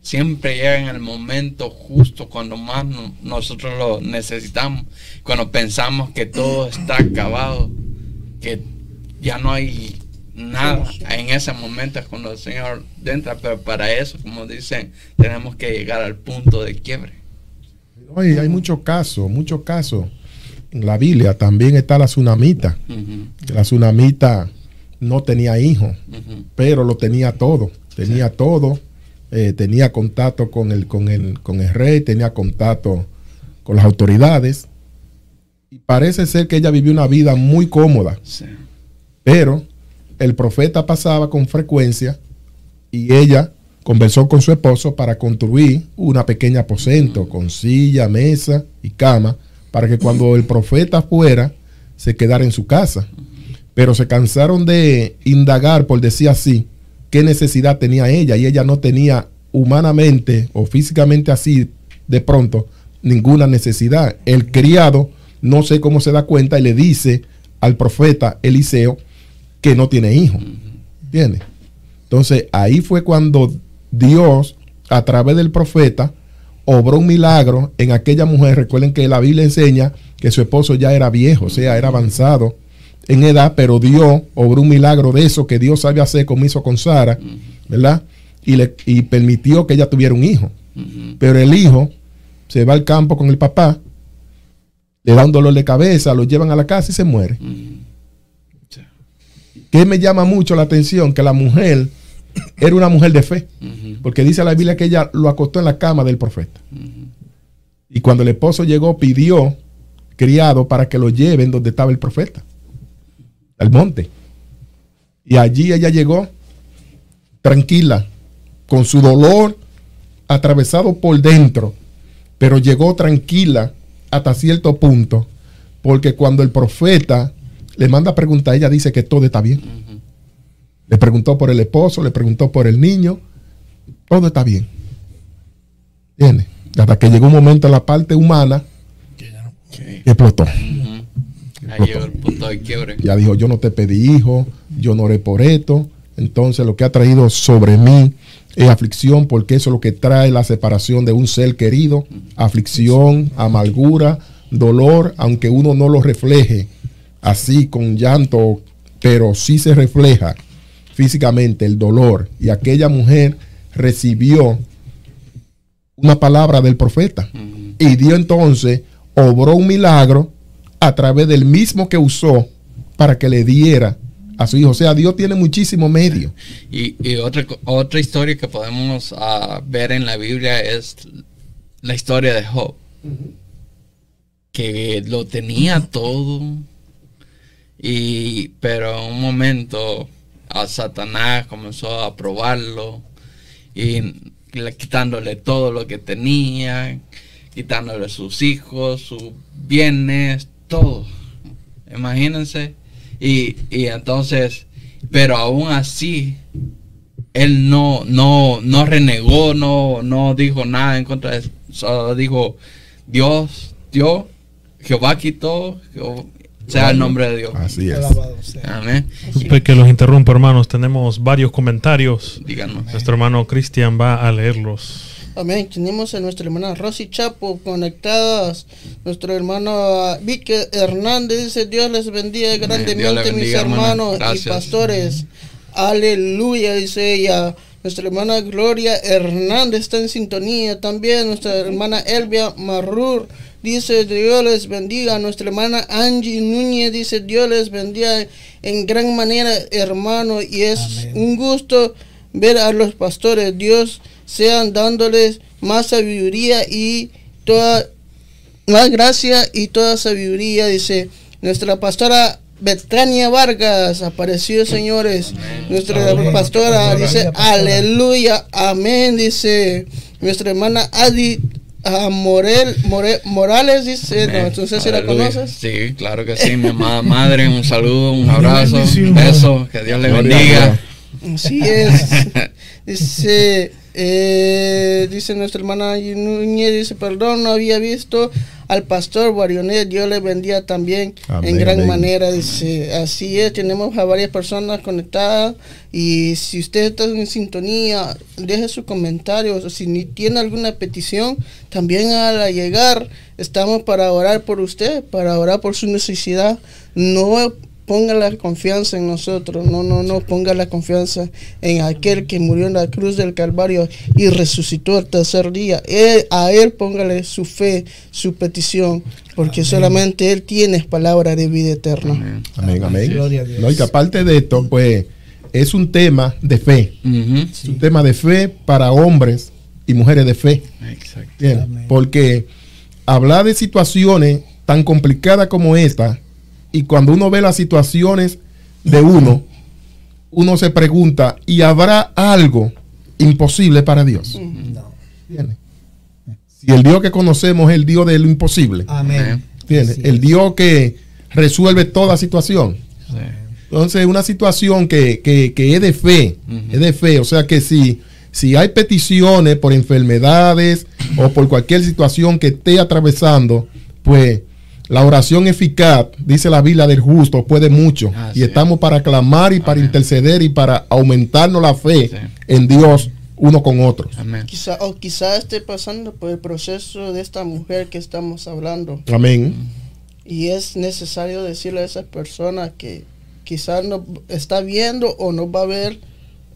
Siempre llega en el momento justo cuando más no- nosotros lo necesitamos, cuando pensamos que todo está acabado, que ya no hay nada. En ese momento es cuando el Señor entra, pero para eso, como dicen, tenemos que llegar al punto de quiebre. Hay, hay muchos casos, muchos casos. En la Biblia también está la tsunamita. La tsunamita no tenía hijos, ujú. pero lo tenía todo. Tenía todo. Eh, tenía contacto con el, con, el, con el rey, tenía contacto con las autoridades. Y parece ser que ella vivió una vida muy cómoda. Sí. Pero el profeta pasaba con frecuencia y ella conversó con su esposo para construir una pequeña aposento con silla, mesa y cama para que cuando el profeta fuera se quedara en su casa. Pero se cansaron de indagar, por decir así, qué necesidad tenía ella y ella no tenía humanamente o físicamente así de pronto ninguna necesidad. El criado no sé cómo se da cuenta y le dice al profeta Eliseo que no tiene hijo. ¿Entiendes? Entonces ahí fue cuando Dios, a través del profeta, obró un milagro en aquella mujer. Recuerden que la Biblia enseña que su esposo ya era viejo, o sea, era avanzado en edad, pero Dios obró un milagro de eso que Dios sabe hacer como hizo con Sara, ¿verdad? Y, le, y permitió que ella tuviera un hijo. Pero el hijo se va al campo con el papá, le da un dolor de cabeza, lo llevan a la casa y se muere. Sí. Que me llama mucho la atención que la mujer era una mujer de fe, porque dice la Biblia que ella lo acostó en la cama del profeta. Y cuando el esposo llegó, pidió criado para que lo lleven donde estaba el profeta, al monte. Y allí ella llegó tranquila, con su dolor atravesado por dentro, pero llegó tranquila hasta cierto punto, porque cuando el profeta le manda a preguntar, ella dice que todo está bien. Le preguntó por el esposo, le preguntó por el niño, todo está bien. ¿Entiendes? Hasta que llegó un momento en la parte humana y explotó. Ahí llegó el punto de quiebre. Ya dijo, yo no te pedí hijo, yo no oré por esto. Entonces lo que ha traído sobre mí es aflicción, porque eso es lo que trae la separación de un ser querido. Aflicción, amargura, dolor, aunque uno no lo refleje así con llanto, pero sí se refleja físicamente el dolor. Y aquella mujer recibió una palabra del profeta y dio entonces, obró un milagro a través del mismo que usó para que le diera a su hijo. O sea, Dios tiene muchísimos medios. Y, otra, otra historia que podemos ah, ver en la Biblia es la historia de Job. Que lo tenía todo. Y, pero en un momento a Satanás comenzó a probarlo. Y le- quitándole todo lo que tenía. Quitándole sus hijos, sus bienes, todo. Imagínense. Y, y entonces, pero aún así, él no, no, no renegó, no, no dijo nada en contra de eso. Solo dijo, Dios, Dios, Jehová quitó, Jehová- sea el nombre de Dios. Así es. Alabado sea. Amén. Disculpe que los interrumpa, hermanos. Tenemos varios comentarios. Díganos. Nuestro hermano Cristian va a leerlos. Amén. Tenemos a nuestra hermana Rosy Chapo conectadas. Nuestro hermano ah, Vicky Hernández dice: Dios les bendiga grandemente, mis bendiga, hermanos y pastores. Aleluya, dice ella. Nuestra hermana Gloria Hernández está en sintonía también. Nuestra hermana Elvia Marrur dice: Dios les bendiga. Nuestra hermana Angie Núñez dice: Dios les bendiga en gran manera, hermano. Y es un gusto ver a los pastores. Dios sean dándoles más sabiduría y toda más gracia y toda sabiduría, dice nuestra pastora Betania Vargas, apareció señores, nuestra Amén. pastora Amén. dice aleluya, amén, dice nuestra hermana Adi ah, Morel, More- Morales, dice, no, entonces si la conoces. Sí, claro que sí, mi amada madre, un saludo, un abrazo, un beso, que Dios le a bendiga. Así es. Dice, eh, dice nuestra hermana Núñez, dice, perdón, no había visto al pastor Guarionet, Dios le bendiga también Amén, en gran amén. manera. Dice, así es, tenemos a varias personas conectadas y si usted está en sintonía, deje sus comentarios si ni tiene alguna petición, también al llegar, estamos para orar por usted, para orar por su necesidad. No ponga la confianza en nosotros, no, no, no ponga la confianza en aquel que murió en la cruz del Calvario y resucitó el tercer día. Él- a Él póngale su fe, su petición, porque solamente Él tiene palabra de vida eterna. Amén. Amén, amén. Gloria a Dios. No, y que aparte de esto, pues es un tema de fe. Es un tema de fe para hombres y mujeres de fe. Exacto. Porque hablar de situaciones tan complicadas como esta, y cuando uno ve las situaciones de uno, uno se pregunta, ¿y habrá algo imposible para Dios? No. Bien. Si el Dios que conocemos es el Dios de lo imposible, Amén. Así el. Dios que resuelve toda situación. Sí. Entonces, una situación que, que- que es de fe, es de fe. O sea que si, si hay peticiones por enfermedades o por cualquier situación que esté atravesando, pues la oración eficaz, dice la Biblia del justo, puede mucho. Y es. estamos para clamar y para interceder y para aumentarnos la fe Sí. en Dios uno con otro. Amén. Quizá, o quizá esté pasando por el proceso de esta mujer que estamos hablando. Amén. Y es necesario decirle a esas personas que quizás no está viendo o no va a ver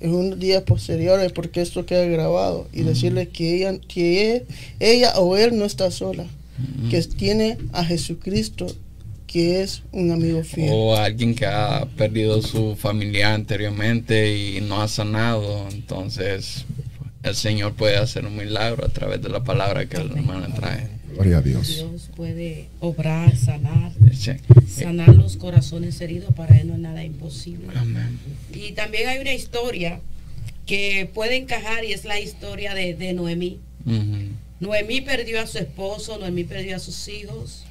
en unos días posteriores porque esto queda grabado y decirle que ella, que e- ella o él no está sola, que tiene a Jesucristo que es un amigo fiel. O alguien que ha perdido su familia anteriormente y no ha sanado, entonces el Señor puede hacer un milagro a través de la palabra que el hermano trae. Gloria a Dios. Dios puede obrar, sanar, Sí. sanar los corazones heridos. Para Él no es nada imposible. Amén. Y también hay una historia que puede encajar y es la historia de, de Noemí. Noemí perdió a su esposo, Noemí perdió a sus hijos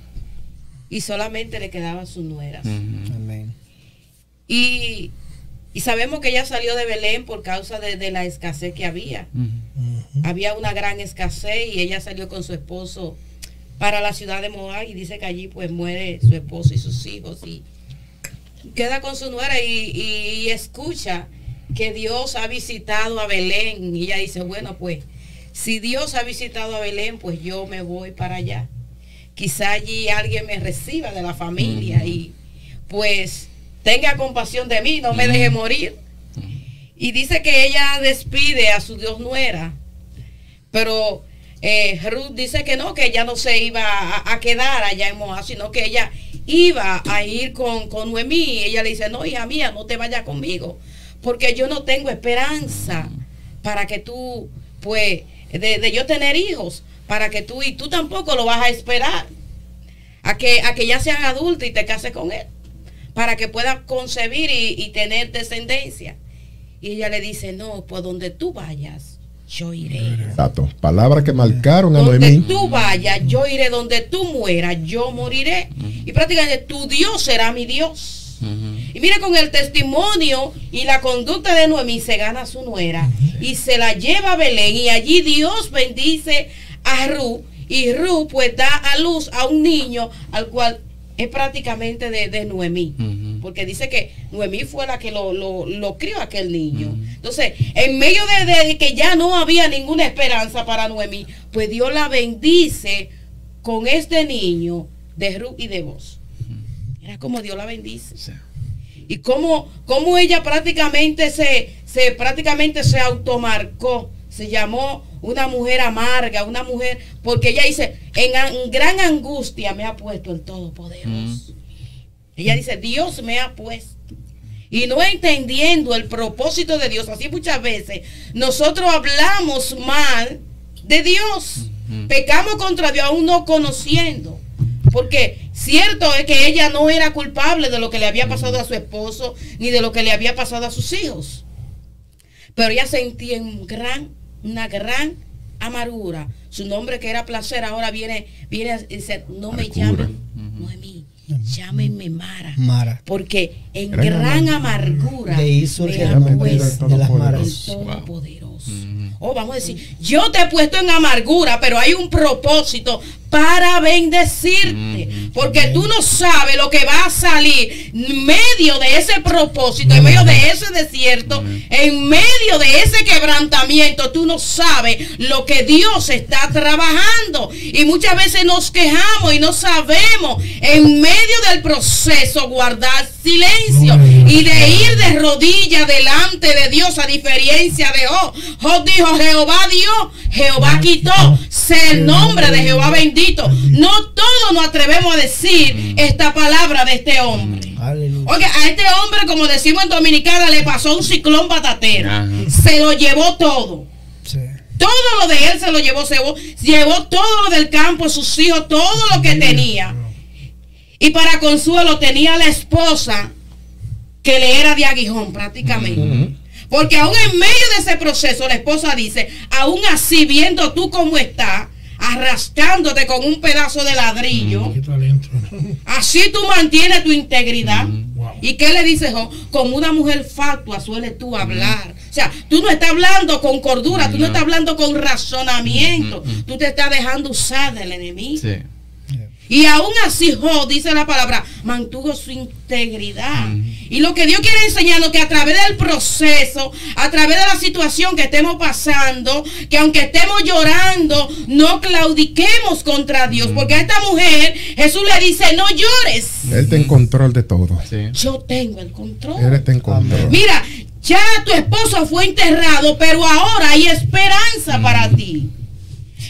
y solamente le quedaban sus nueras. Amén. Y, y sabemos que ella salió de Belén por causa de, de la escasez que había. Había una gran escasez y ella salió con su esposo para la ciudad de Moab y dice que allí pues muere su esposo y sus hijos y queda con su nuera y, y- y escucha que Dios ha visitado a Belén y ella dice, bueno pues si Dios ha visitado a Belén pues yo me voy para allá. Quizá allí alguien me reciba de la familia y pues tenga compasión de mí, no me deje morir. Y dice que ella despide a su Dios nuera. Pero eh, Ruth dice que no, que ella no se iba a, a quedar allá en Moab, sino que ella iba a ir con, con Noemí. Y ella le dice, no, hija mía, no te vayas conmigo, porque yo no tengo esperanza para que tú, pues, de, de yo tener hijos, para que tú, y tú tampoco lo vas a esperar, a que, a que ya sean adultos y te cases con él, para que puedas concebir y, y tener descendencia. Y ella le dice, no, por donde tú vayas, yo iré. Exacto. Palabras que marcaron a Donde Noemí. tú vayas, yo iré. Donde tú mueras, yo moriré. Y prácticamente tu Dios será mi Dios. Y mire con el testimonio y la conducta de Noemí se gana su nuera y se la lleva a Belén y allí Dios bendice a Ru y Ru pues da a luz a un niño al cual es prácticamente de, de Noemí. Porque dice que Noemí fue la que lo, lo, lo crió a aquel niño. Entonces, en medio de, de que ya no había ninguna esperanza para Noemí, pues Dios la bendice con este niño de Ru y de vos. Era como Dios la bendice Sí. Y cómo, cómo ella prácticamente se, se prácticamente se automarcó. Se llamó una mujer amarga una mujer porque ella dice en, an- gran angustia me ha puesto el todopoderoso ella dice Dios me ha puesto y no entendiendo el propósito de Dios así muchas veces nosotros hablamos mal de Dios. Pecamos contra Dios aún no conociendo. Porque cierto es que ella no era culpable de lo que le había pasado a su esposo ni de lo que le había pasado a sus hijos. Pero ella sentía un gran, una gran amargura. Su nombre que era placer ahora viene, viene a decir, no me llamen Noemí, llámenme Mara. Mara. Porque en Gran gran, amargura surge me el ha nombre puesto de las el maras. Todopoderoso. Oh, vamos a decir, yo te he puesto en amargura, pero hay un propósito para bendecirte. Porque tú no sabes lo que va a salir en medio de ese propósito, en medio de ese desierto, en medio de ese quebrantamiento. Tú no sabes lo que Dios está trabajando. Y muchas veces nos quejamos y no sabemos en medio del proceso guardar silencio y de ir de rodillas delante de Dios a diferencia de Job. Job dijo, Jehová dio, Jehová quitó, sea el nombre de Jehová bendito. No todos nos atrevemos a decir esta palabra de este hombre. Oye, a este hombre, como decimos en Dominicana, le pasó un ciclón batatero. Se lo llevó todo. Todo lo de él se lo llevó, se llevó, llevó todo lo del campo, sus hijos, todo lo que tenía. Y para consuelo tenía la esposa que le era de aguijón prácticamente. Porque aún en medio de ese proceso, la esposa dice, aún así viendo tú cómo estás, arrastrándote con un pedazo de ladrillo, así tú mantienes tu integridad. ¿Y qué le dice Jo? Como una mujer fatua suele tú hablar. O sea, tú no estás hablando con cordura, tú no estás hablando con razonamiento, tú te estás dejando usar del enemigo. Sí. Y aún así Job, dice la palabra, mantuvo su integridad. Y lo que Dios quiere enseñarnos que a través del proceso, a través de la situación que estemos pasando, que aunque estemos llorando, no claudiquemos contra Dios. Porque a esta mujer Jesús le dice, no llores. Él está en control de todo. Yo tengo el control. Él está en control. Mira, ya tu esposo fue enterrado, pero ahora hay esperanza para ti.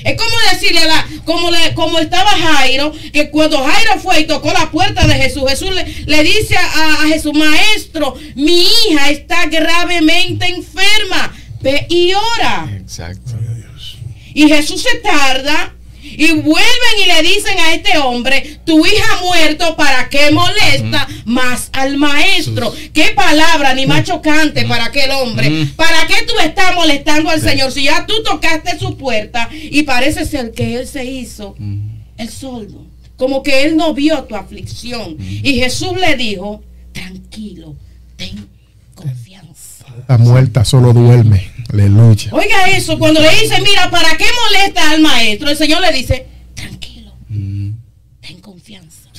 Es como decirle, la, como, le, como estaba Jairo, que cuando Jairo fue y tocó la puerta de Jesús, Jesús le, dice a, a, Jesús, maestro, mi hija está gravemente enferma, ve y ora. Exacto. Y Jesús se tarda y vuelven y le dicen a este hombre, tu hija ha muerto, ¿para qué molesta más al maestro? ¿Qué palabra ni más chocante para aquel hombre? ¿Para qué tú estás molestando al Señor? Si ya tú tocaste su puerta y parece ser que Él se hizo el soldo. Como que Él no vio tu aflicción. Y Jesús le dijo, tranquilo, ten confianza. La muerta solo duerme. Aleluya. Oiga eso, cuando le dice, mira, ¿para qué molesta al maestro? El Señor le dice, tranquilo, mm. ten confianza.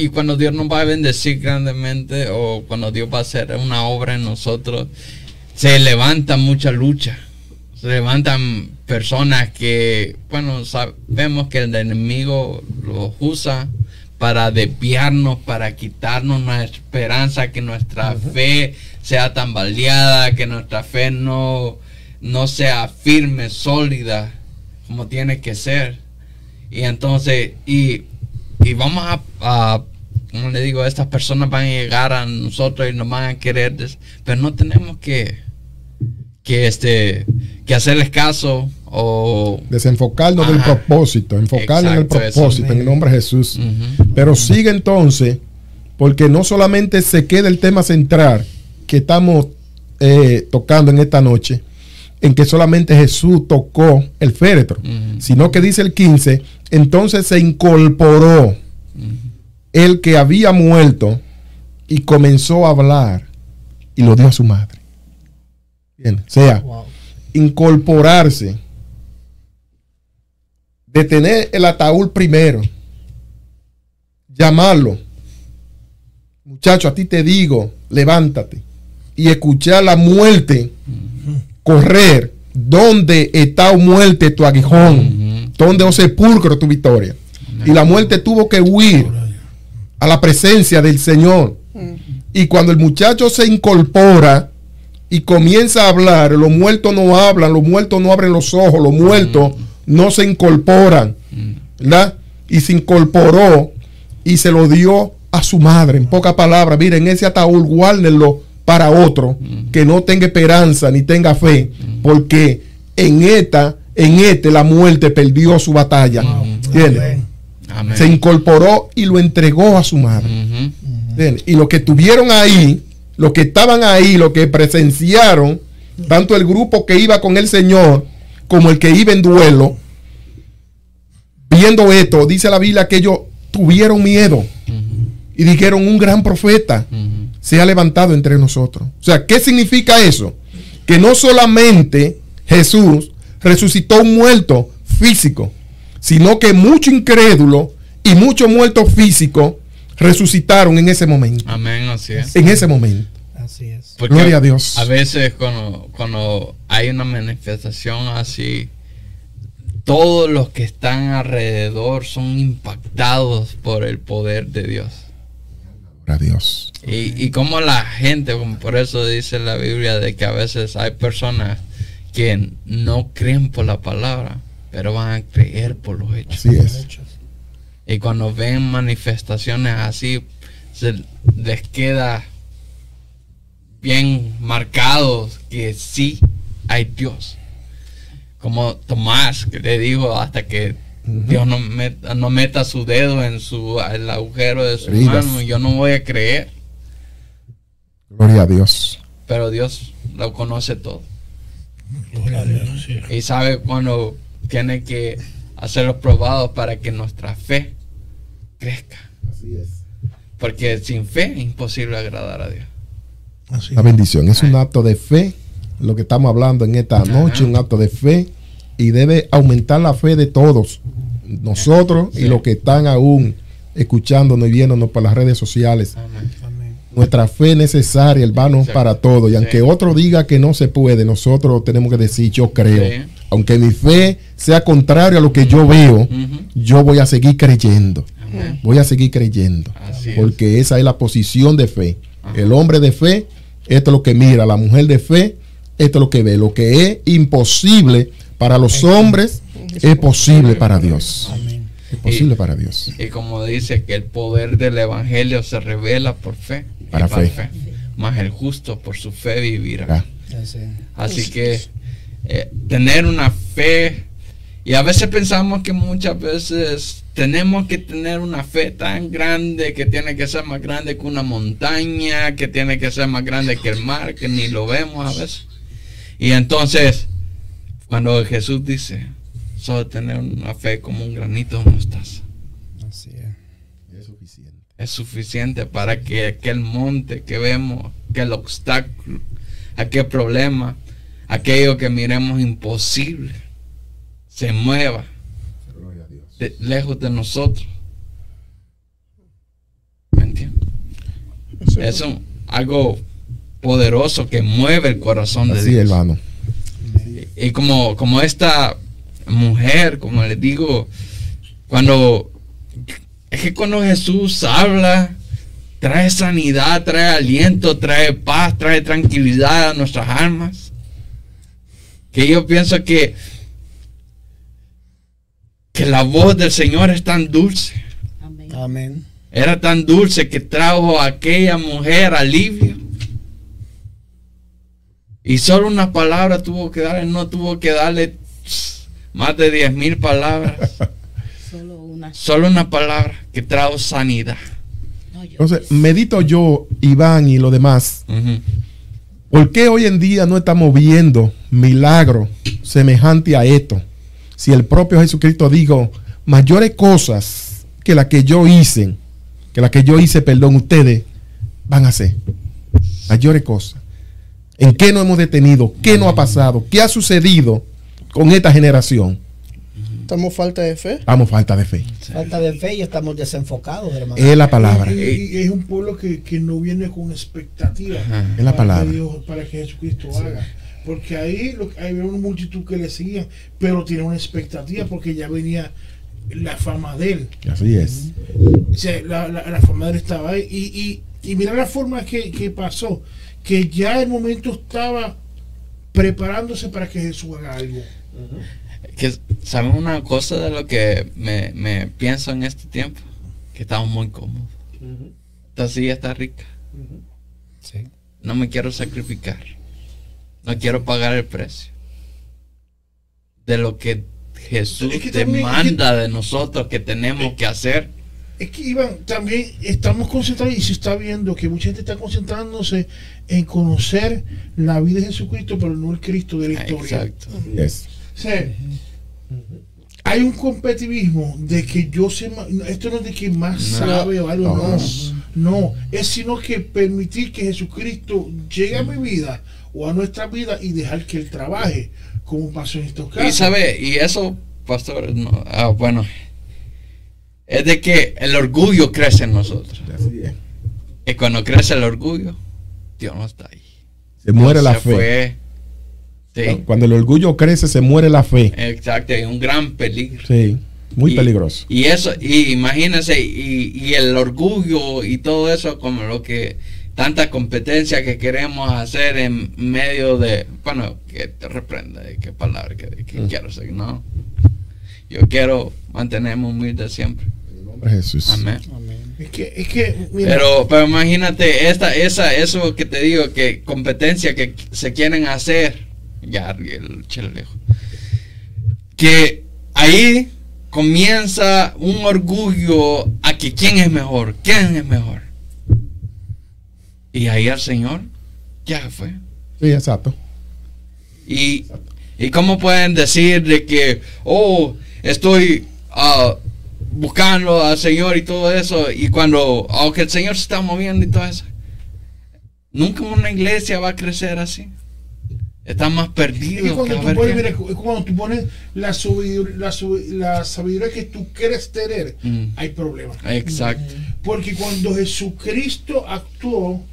y cuando Dios nos va a bendecir grandemente o cuando Dios va a hacer una obra en nosotros, se levanta mucha lucha. Se levantan personas que, bueno, sabemos que el enemigo los usa para desviarnos, para quitarnos nuestra esperanza, que nuestra fe sea tan baleada, que nuestra fe no, no sea firme, sólida, como tiene que ser. Y entonces, y, vamos a, como le digo, estas personas van a llegar a nosotros y nos van a querer, pero no tenemos que, que, este, que hacerles caso o desenfocarnos del propósito, enfocarnos en el propósito, en el nombre de Jesús. Pero sigue entonces, porque no solamente se queda el tema central que estamos eh, tocando en esta noche, en que solamente Jesús tocó el féretro, sino que dice el 15, entonces se incorporó el que había muerto y comenzó a hablar y lo dio a su madre. Bien, o sea, incorporarse de tener el ataúd primero, llamarlo, muchacho, a ti te digo, levántate, y escuchar la muerte correr, donde está muerte tu aguijón, donde o sepulcro tu victoria. Y la muerte tuvo que huir a la presencia del Señor. Y cuando el muchacho se incorpora y comienza a hablar, los muertos no hablan, los muertos no abren los ojos, los muertos no se incorporan, ¿verdad? Y se incorporó y se lo dio a su madre. En pocas palabras, miren, ese ataúd guárdenlo para otro que no tenga esperanza ni tenga fe, porque en esta, en este la muerte perdió su batalla. Se incorporó y lo entregó a su madre. Y los que estuvieron ahí, los que estaban ahí, los que presenciaron, tanto el grupo que iba con el Señor, como el que iba en duelo, viendo esto, dice la Biblia que ellos tuvieron miedo y dijeron, un gran profeta se ha levantado entre nosotros. O sea, ¿qué significa eso? Que no solamente Jesús resucitó un muerto físico, sino que mucho incrédulo y muchos muertos físicos resucitaron en ese momento. Amén, así es. En ese momento. Así es. Gloria a Dios. A veces cuando, cuando hay una manifestación así, todos los que están alrededor son impactados por el poder de Dios. A Dios. Y, y como la gente, como por eso dice la Biblia, de que a veces hay personas que no creen por la palabra, pero van a creer por los hechos. Así es. Y cuando ven manifestaciones así, se les queda bien marcados que sí hay Dios. Como Tomás, que le dijo hasta que Dios no meta, no meta su dedo en su el agujero de su Heridas. mano, yo no voy a creer. Gloria a Dios. Pero Dios lo conoce todo. Gloria a Dios. Y sabe cuando tiene que hacer los probados para que nuestra fe crezca. Así es. Porque sin fe es imposible agradar a Dios. Así La bendición es un acto de fe, lo que estamos hablando en esta noche, un acto de fe y debe aumentar la fe de todos, nosotros y los que están aún escuchándonos y viéndonos por las redes sociales. Amén. Amén. Nuestra fe es necesaria, hermanos, para todos. Y aunque Sí. otro diga que no se puede, nosotros tenemos que decir, yo creo. Sí. Aunque mi fe sea contraria a lo que yo veo, yo voy a seguir creyendo. Voy a seguir creyendo. Así es. Porque esa es la posición de fe. Ajá. El hombre de fe, esto es lo que mira. La mujer de fe, esto es lo que ve. Lo que es imposible para los hombres es posible para Dios. Amén. Es posible para Dios. Y como dice que el poder del evangelio se revela por fe. Para fe. Más el justo por su fe vivirá. Ah, Así. Así que eh, tener una fe. Y a veces pensamos que muchas veces tenemos que tener una fe tan grande que tiene que ser más grande que una montaña, que tiene que ser más grande que el mar, que ni lo vemos a veces. Y entonces, cuando Jesús dice, solo tener una fe como un granito de mostaza, Así es. es suficiente. es suficiente para que aquel monte que vemos, aquel obstáculo, aquel problema, aquello que miremos imposible, se mueva Gloria a Dios. de- lejos de nosotros. ¿Me entiendes? Es un- algo poderoso que mueve el corazón de Así, Dios. hermano. Y como, como esta mujer, como les digo, cuando es que cuando Jesús habla, trae sanidad, trae aliento, trae paz, trae tranquilidad a nuestras almas. Que yo pienso que, que la voz del Señor es tan dulce. Amén. Amén. Era tan dulce que trajo a aquella mujer alivio. Y solo una palabra tuvo que darle, no tuvo que darle más de diez mil palabras. Solo una. Solo una palabra que trajo sanidad. No, Entonces, medito yo, Iván y los demás. ¿por qué hoy en día no estamos viendo milagros semejantes a esto? Si el propio Jesucristo dijo, mayores cosas que las que yo hice, que las que yo hice, perdón, ustedes van a hacer. Mayores cosas. ¿En qué nos hemos detenido? ¿Qué nos ha pasado? ¿Qué ha sucedido con esta generación? Estamos falta de fe. Vamos, falta de fe. Falta de fe y estamos desenfocados, hermano. Es la palabra. Y, y es un pueblo que, que no viene con expectativa Ajá. Es la palabra. que Dios- para que Jesucristo haga. Porque ahí lo, hay una multitud que le seguían, pero tiene una expectativa porque ya venía la fama de él. Así es. O sea, la, la- la fama de él estaba ahí. Y, y, y mira la forma que, que pasó, que ya el momento estaba preparándose para que Jesús haga algo. Que, ¿Saben una cosa de lo que me, me pienso en este tiempo? Que estamos muy cómodos. Esta silla está rica. Sí. No me quiero sacrificar. No quiero pagar el precio. De lo que Jesús Es que también- demanda de nosotros que tenemos que hacer. Es que Iván, también estamos concentrados y se está viendo que mucha gente está concentrándose en conocer la vida de Jesucristo, pero no el Cristo de la historia. Exacto. Yes. O sea, hay un competitivismo de que yo sé más, no, esto no es de que más No. sabe o algo, No. no, no, es sino que permitir que Jesucristo llegue a mi vida o a nuestra vida y dejar que Él trabaje, como pasó en estos casos. Y sabe, y eso, pastor, no, ah, bueno, es de que el orgullo crece en nosotros. Así es. Y cuando crece el orgullo, Dios no está ahí. Se muere Dios la se fe. fue. Sí, Cuando el orgullo crece, se muere la fe. exacto, hay un gran peligro. Sí. Muy Y- peligroso. Y eso, y imagínense, y, y el orgullo y todo eso, como lo que tanta competencia que queremos hacer en medio de, bueno, que te reprenda, qué palabra que, que Mm. quiero decir, ¿no? Yo quiero mantenerme humilde siempre. En nombre de Jesús. Amén. Es que, es que, mira, Pero, pero imagínate, esta, esa, eso que te digo, que competencia que se quieren hacer, ya el chile lejos, que ahí comienza un orgullo a que quién es mejor, quién es mejor. Y ahí el Señor ya fue. Sí, exacto. Y, y cómo pueden decir de que, oh, estoy ah, buscando al Señor y todo eso, y cuando, aunque el Señor se está moviendo y todo eso, nunca una iglesia va a crecer así. Está más es que cuando que tú pones, mira, es cuando tú pones la sabiduría, la, la sabiduría que tú quieres tener, Mm. hay problemas. Exacto. Porque cuando Jesucristo actuó,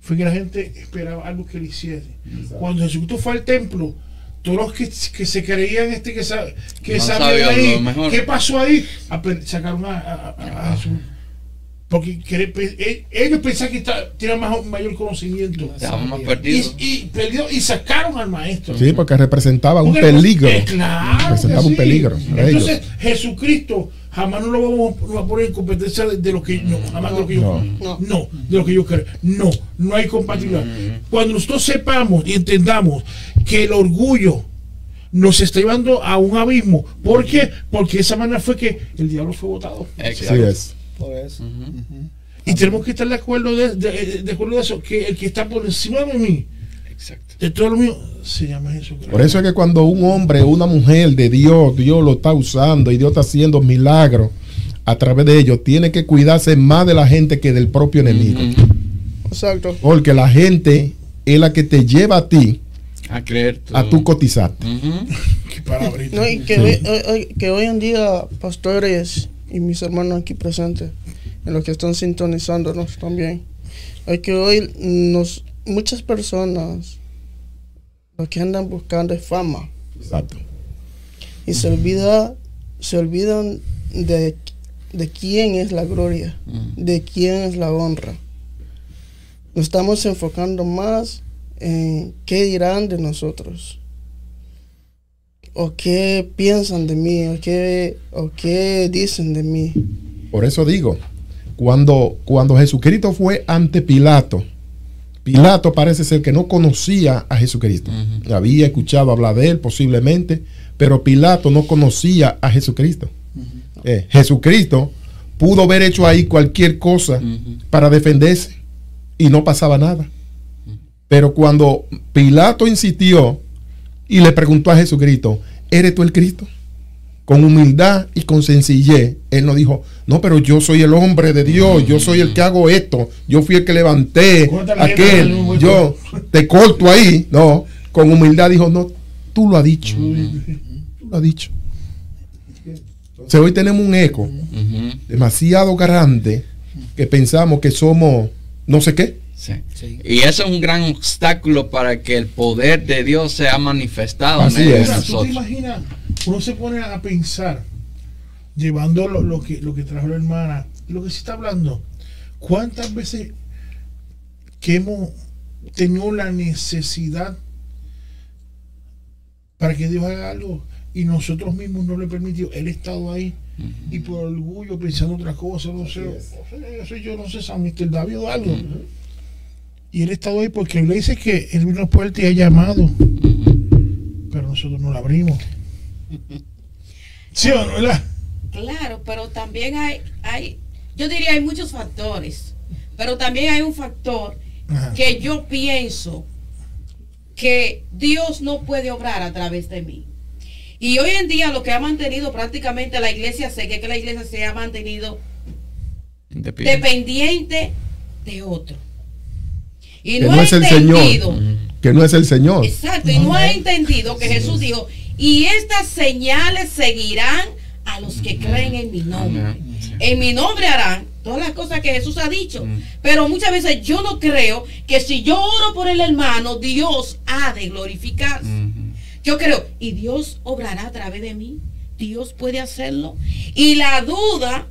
fue que la gente esperaba algo que le hiciese. Cuando Jesucristo fue al templo, todos los que, que se creían este que, sa- que No sabían ahí. ¿qué pasó ahí? Apen- sacaron a, a- a- a Jesús. Porque e- ellos pensaban que tenían más, mayor conocimiento. Más. Y, perdidos. y, perdió- y sacaron al maestro. Sí, porque representaba un Porque- peligro. eh, claro. Representaba un sí. peligro Entonces, Jesucristo jamás no lo vamos no va a poner en competencia de, de lo que no, jamás de lo que yo No. no. no, de lo que yo creo. No, no hay compatibilidad. Cuando nosotros sepamos y entendamos que el orgullo nos está llevando a un abismo. ¿Por qué? Porque esa manera fue que el diablo fue votado. Así Exacto. es. Por eso. Y tenemos que estar de acuerdo de, de- de acuerdo de eso, que el que está por encima de mí, Exacto. de todo lo mío, se llama Jesucristo. Por eso es que cuando un hombre, una mujer de Dios, Dios lo está usando y Dios está haciendo milagros a través de ellos, tiene que cuidarse más de la gente que del propio enemigo. Exacto. Porque la gente es la que te lleva a ti A creer. tú. a tu cotizarte. Ujú. Qué palabrita. No, y que, hoy, hoy- hoy- que hoy en día, pastores y mis hermanos aquí presentes, en los que están sintonizándonos también, hay que hoy nos, muchas personas lo que andan buscando es fama Exacto. y se olvida, se olvidan de, de quién es la gloria, Mm. de quién es la honra. Nos estamos enfocando más en qué dirán de nosotros. O qué piensan de mí, o qué, o qué dicen de mí. Por eso digo, cuando, cuando Jesucristo fue ante Pilato, Pilato parece ser que no conocía a Jesucristo. Había escuchado hablar de él posiblemente, pero Pilato no conocía a Jesucristo. Eh, Jesucristo pudo haber hecho ahí cualquier cosa para defenderse y no pasaba nada. Pero cuando Pilato insistió y le preguntó a Jesucristo, ¿eres tú el Cristo? Con humildad y con sencillez, él no dijo, no, pero yo soy el hombre de Dios, yo soy el que hago esto, yo fui el que levanté Córtale aquel, yo te corto ahí. No, con humildad dijo, no, tú lo has dicho, tú lo has dicho. Entonces hoy tenemos un eco demasiado grande que pensamos que somos no sé qué. Sí. Sí. Y eso es un gran obstáculo para que el poder de Dios sea manifestado Así en es. Ahora, ¿tú te nosotros. imaginas? Uno se pone a pensar, llevando lo, lo que, lo que trajo la hermana, lo que se está hablando. ¿Cuántas veces que hemos tenido la necesidad para que Dios haga algo y nosotros mismos no le permitió? Él ha estado ahí y por orgullo pensando otra cosa, no sé, no sé, yo no sé, San Mr. David o algo. Y él ha estado ahí porque le dice que él vino a puerta y ha llamado pero nosotros no la abrimos. ¿Sí o no? ¿verdad? Claro, pero también hay, hay, yo diría hay muchos factores, pero también hay un factor Ajá. que yo pienso que Dios no puede obrar a través de mí. Y hoy en día lo que ha mantenido prácticamente la iglesia, sé que, que la iglesia se ha mantenido dependiente de otro. Y Que no, no ha es el entendido, Ujú. Que no es el Señor. exacto, y no ha entendido que Jesús dijo, y estas señales seguirán a los que creen en mi nombre. En mi nombre harán todas las cosas que Jesús ha dicho. Mm. Pero muchas veces yo no creo que si yo oro por el hermano, Dios ha de glorificarse. Ujú. Yo creo, y Dios obrará a través de mí. Dios puede hacerlo. Y la duda,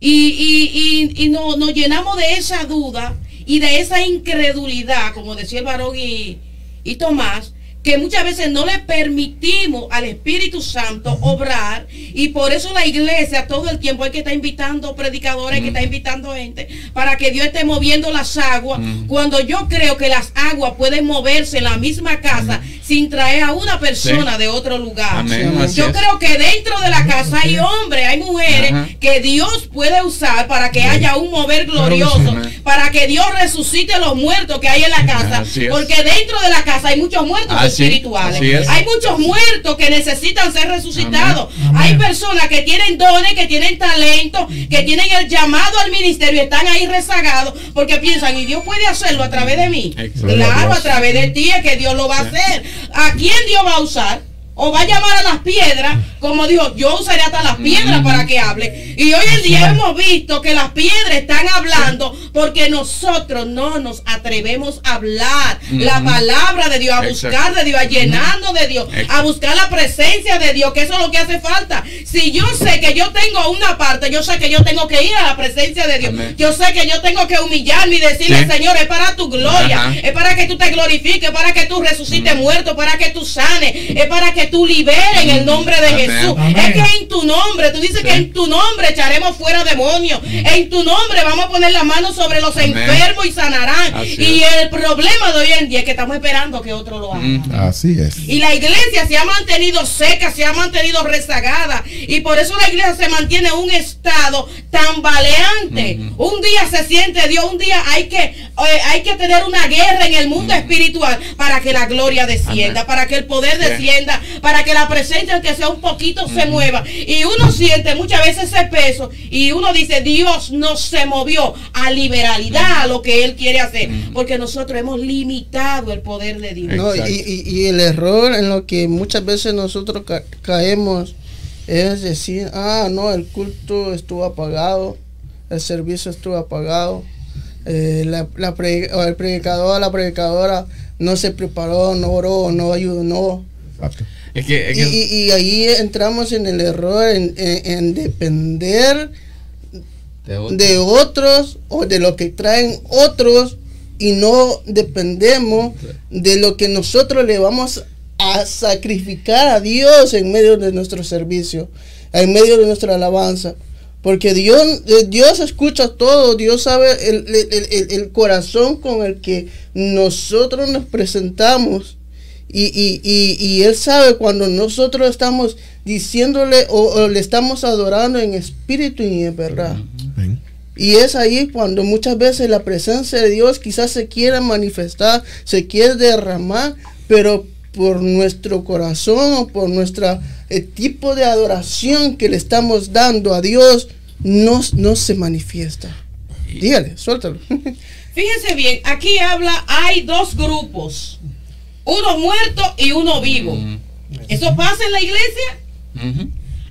y, y, y, y no, nos llenamos de esa duda y de esa incredulidad, como decía el varón y, y Tomás, que muchas veces no le permitimos al Espíritu Santo obrar y por eso la iglesia todo el tiempo hay que estar invitando predicadores, hay que estar invitando gente para que Dios esté moviendo las aguas. Cuando yo creo que las aguas pueden moverse en la misma casa sin traer a una persona de otro lugar. Amén, Yo creo que dentro de la casa hay hombres, hay mujeres Ajá. que Dios puede usar para que haya un mover glorioso, para que Dios resucite los muertos que hay en la casa, porque dentro de la casa hay muchos muertos Así, espirituales. es. Hay muchos muertos que necesitan ser resucitados. Hay personas que tienen dones, que tienen talento, que tienen el llamado al ministerio y están ahí rezagados porque piensan, y Dios puede hacerlo a través de mí. Excelente. Claro, a través de ti es que Dios lo va a hacer. ¿A quién Dios va a usar? O va a llamar a las piedras, como dijo, yo usaré hasta las piedras para que hable. Y hoy en día hemos visto que las piedras están hablando porque nosotros no nos atrevemos a hablar la palabra de Dios, a buscar de Dios, a llenarnos de Dios, a buscar la presencia de Dios, que eso es lo que hace falta. Si yo sé que yo tengo una parte, yo sé que yo tengo que ir a la presencia de Dios. Amén. Yo sé que yo tengo que humillarme y decirle, Sí. Señor, es para tu gloria, Ajá. es para que tú te glorifiques, es para que tú resucites muerto, para que tú sanes, es para que tú liberes en el nombre de Amén. Jesús. Amén. Es que en tu nombre, tú dices que en tu nombre echaremos fuera demonios. En tu nombre vamos a poner la mano sobre los Amén. enfermos y sanarán. Así y es. el problema de hoy en día es que estamos esperando que otro lo haga. Mm. Así es. Y la iglesia se ha mantenido seca, se ha mantenido rezagada. Y por eso la iglesia se mantiene en un estado tambaleante. Un día se siente Dios, un día hay que, eh, hay que tener una guerra en el mundo espiritual para que la gloria descienda, para que el poder descienda, para que la presencia, aunque sea un poquito, se mueva. Y uno siente muchas veces ese peso y uno dice, Dios no se movió a liberalidad a lo que Él quiere hacer. Porque nosotros hemos limitado el poder de Dios. No, y, Exacto. y- y el error en lo que muchas veces nosotros ca- caemos es decir, ah, no, el culto estuvo apagado, el servicio estuvo apagado, eh, la, la pre- o el predicador, la predicadora no se preparó, no oró, no ayudó. Exacto. Es que, es Y, que- y- y ahí entramos en el error en, en- en depender de otro. de otros o de lo que traen otros y no dependemos de lo que nosotros le vamos a sacrificar a Dios en medio de nuestro servicio, en medio de nuestra alabanza. Porque Dios, Dios escucha todo, Dios sabe el, el- el- el corazón con el que nosotros nos presentamos. Y, y- y- y Él sabe cuando nosotros estamos diciéndole o, o le estamos adorando en espíritu y en verdad. Y es ahí cuando muchas veces la presencia de Dios quizás se quiera manifestar, se quiere derramar, pero por nuestro corazón o por nuestro tipo de adoración que le estamos dando a Dios, no, no se manifiesta. Dígale, suéltalo. Fíjense bien, aquí habla, hay dos grupos, uno muerto y uno vivo. Mm. ¿Eso pasa en la iglesia?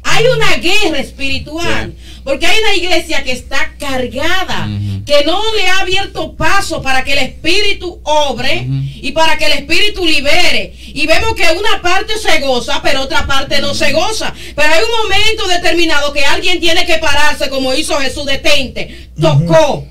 Hay una guerra espiritual, porque hay una iglesia que está cargada, que no le ha abierto paso para que el espíritu obre y para que el espíritu libere. Y vemos que una parte se goza, pero otra parte no se goza. Pero hay un momento determinado que alguien tiene que pararse, como hizo Jesús, detente, tocó.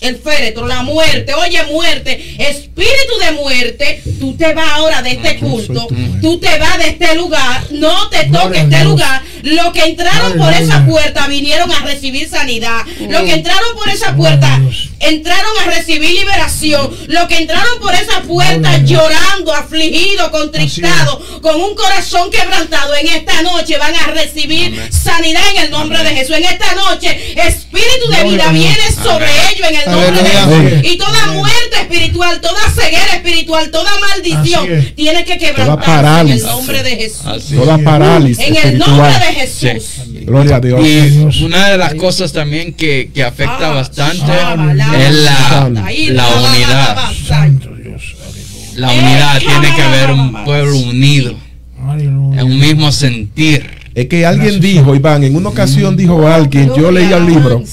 El féretro, la muerte, oye muerte, espíritu de muerte, tú te vas ahora de este culto, tú te vas de este lugar, no te toques este lugar. Los que entraron por esa puerta vinieron a recibir sanidad. Los que entraron por esa puerta entraron a recibir liberación. Los que entraron por esa puerta llorando, afligidos, contristados, con un corazón quebrantado, en esta noche van a recibir sanidad en el nombre de Jesús. En esta noche, espíritu de vida viene sobre ellos en el nombre de Aleluya. Jesús. Y toda muerte espiritual, toda ceguera espiritual, toda maldición tiene que quebrantarse en el nombre de Jesús. Así. Toda parálisis En el nombre de Jesús. Sí. Gloria a Dios. Y una de las cosas también que, que afecta Ah, bastante la- es la, la unidad. la-. La Eh, unidad tiene que haber un pueblo unido, en un mismo sentir. Es que alguien dijo, Iván, en una ocasión dijo alguien, yo leía el libro,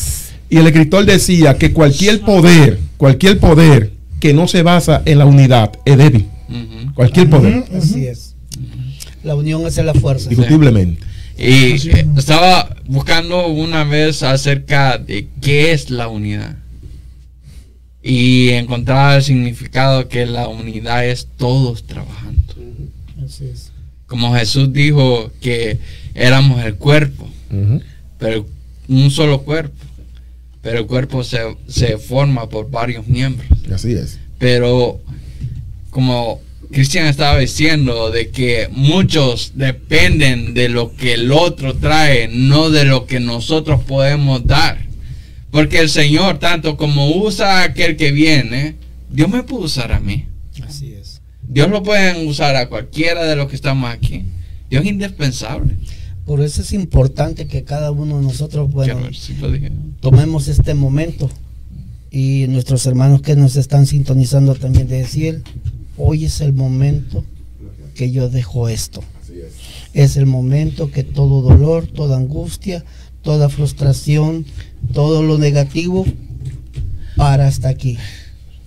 y el escritor decía que cualquier poder, cualquier poder que no se basa en la unidad es débil. Cualquier poder. Así es. La unión hace la fuerza. Indiscutiblemente. Y eh, es. estaba buscando una vez acerca de qué es la unidad. Y encontraba el significado que la unidad es todos trabajando. Así es. Como Jesús dijo que éramos el cuerpo, pero un solo cuerpo. Pero el cuerpo se, se forma por varios miembros. Así es. Pero como Cristian estaba diciendo, de que muchos dependen de lo que el otro trae, no de lo que nosotros podemos dar. Porque el Señor, tanto como usa a aquel que viene, Dios me puede usar a mí. Así es. Dios lo puede usar a cualquiera de los que estamos aquí. Dios es indispensable. Por eso es importante que cada uno de nosotros, bueno, si tomemos este momento y nuestros hermanos que nos están sintonizando también de decir, hoy es el momento que yo dejo esto. Es el momento que todo dolor, toda angustia, toda frustración, todo lo negativo, para hasta aquí.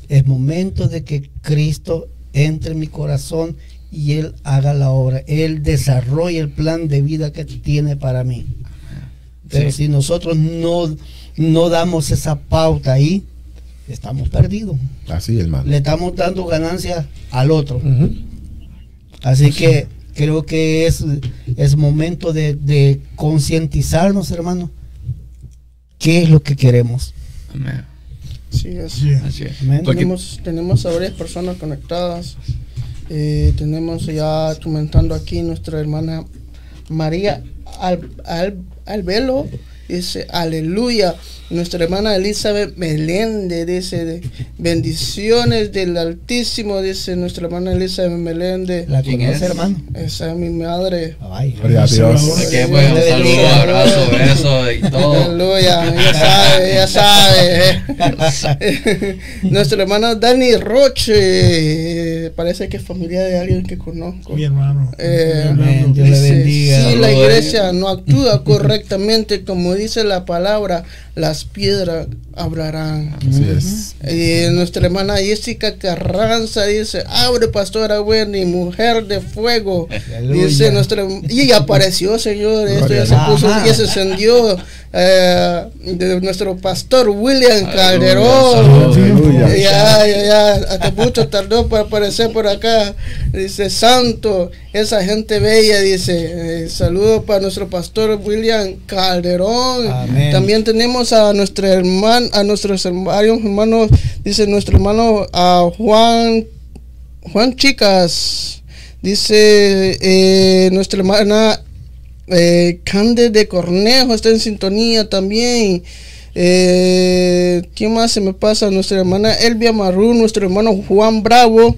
Es momento de que Cristo entre en mi corazón y Él haga la obra. Él desarrolle el plan de vida que tiene para mí. Pero Sí. si nosotros no, no damos esa pauta ahí, estamos perdidos. Así, hermano. Le estamos dando ganancia al otro. Así que creo que es, es momento de, de concientizarnos, hermano. ¿Qué es lo que queremos? Amén. Sí, es. Sí. Así es. Tenemos, tenemos a varias personas conectadas. Eh, tenemos ya comentando aquí nuestra hermana María Al, Al- Albelo. Dice, aleluya. Nuestra hermana Elizabeth Meléndez dice, bendiciones del Altísimo, dice nuestra hermana Elizabeth Meléndez. ¿La ¿Quién conoce, es? hermano? Esa es mi madre. Ay, Gloria a Dios. Así que, pues, un saludo, abrazo, beso y todo. Aleluya, ella sabe, ella sabe. Nuestra hermana Dani Roche, eh, parece que es familia de alguien que conozco. Mi hermano. Eh, Amén. Dios le Dice, bendiga. Si la Saludos, iglesia no actúa correctamente, como dice la palabra, las piedras hablarán. Así es. Y nuestra hermana Jessica Carranza dice, abre pastora Wendy, mujer de fuego. Aleluya. Dice nuestra y apareció Señor, esto ya se puso, ya se encendió eh, de nuestro pastor William Calderón. Aleluya. Ya, ya, ya, hasta mucho tardó para aparecer por acá. Dice, santo, esa gente bella, dice, eh, saludos para nuestro pastor William Calderón. Amén. También tenemos a nuestra hermana, a nuestros varios hermanos, dice nuestro hermano a Juan, Juan Chicas, dice eh, nuestra hermana eh, Cande de Cornejo está en sintonía también. Eh, ¿Quién más se me pasa? Nuestra hermana Elvia Marú, nuestro hermano Juan Bravo.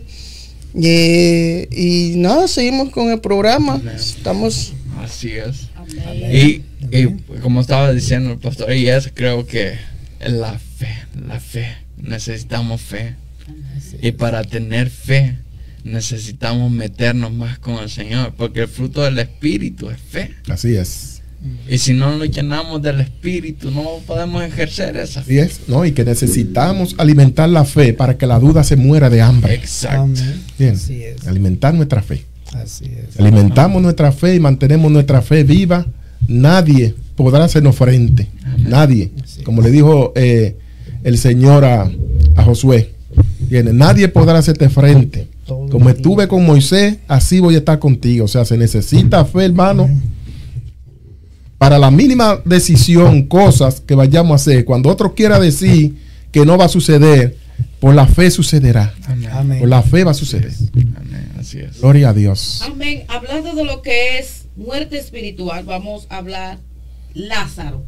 Eh, y nada, seguimos con el programa. Estamos. Así es. Y, y como estaba diciendo el pastor, y es creo que la fe, la fe. Necesitamos fe. Y para tener fe necesitamos meternos más con el Señor, porque el fruto del Espíritu es fe. Así es. Y si no nos llenamos del Espíritu, no podemos ejercer esa fe. es. ¿no? Y que necesitamos alimentar la fe para que la duda se muera de hambre. Exacto. Bien. Así es. Alimentar nuestra fe. Así es. alimentamos nuestra fe y mantenemos nuestra fe viva, nadie podrá hacernos frente. Nadie. Como le dijo eh, el Señor a, a Josué. Viene, nadie podrá hacerte frente. Como estuve con Moisés, así voy a estar contigo. O sea, se necesita fe, hermano. Para la mínima decisión, cosas que vayamos a hacer, cuando otro quiera decir que no va a suceder, por la fe sucederá. Amén. Por la fe va a suceder. Amén. Así es. Gloria a Dios. Amén. Hablando de lo que es muerte espiritual, vamos a hablar Lázaro.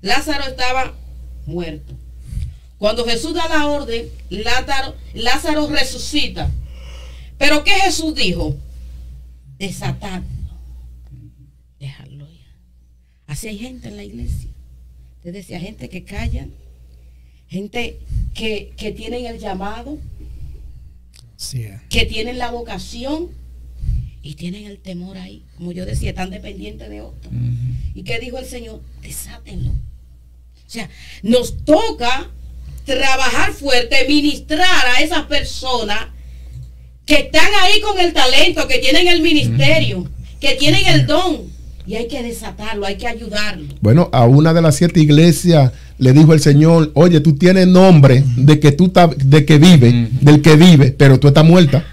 Lázaro estaba muerto. Cuando Jesús da la orden, Lázaro, Lázaro resucita. Pero ¿qué Jesús dijo? Desatadlo. Déjalo ya. Así hay gente en la iglesia. Te decía, gente que callan, gente que, que tienen el llamado, es. que tienen la vocación y tienen el temor ahí. Como yo decía, están dependientes de otro. ¿Y qué dijo el Señor? Desátenlo. O sea, nos toca trabajar fuerte, ministrar a esas personas que están ahí con el talento, que tienen el ministerio, que tienen el don. Y hay que desatarlo, hay que ayudarlo. Bueno, a una de las siete iglesias le dijo el Señor, oye, tú tienes nombre de que tú estás, de que vive, del que vive, pero tú estás muerta.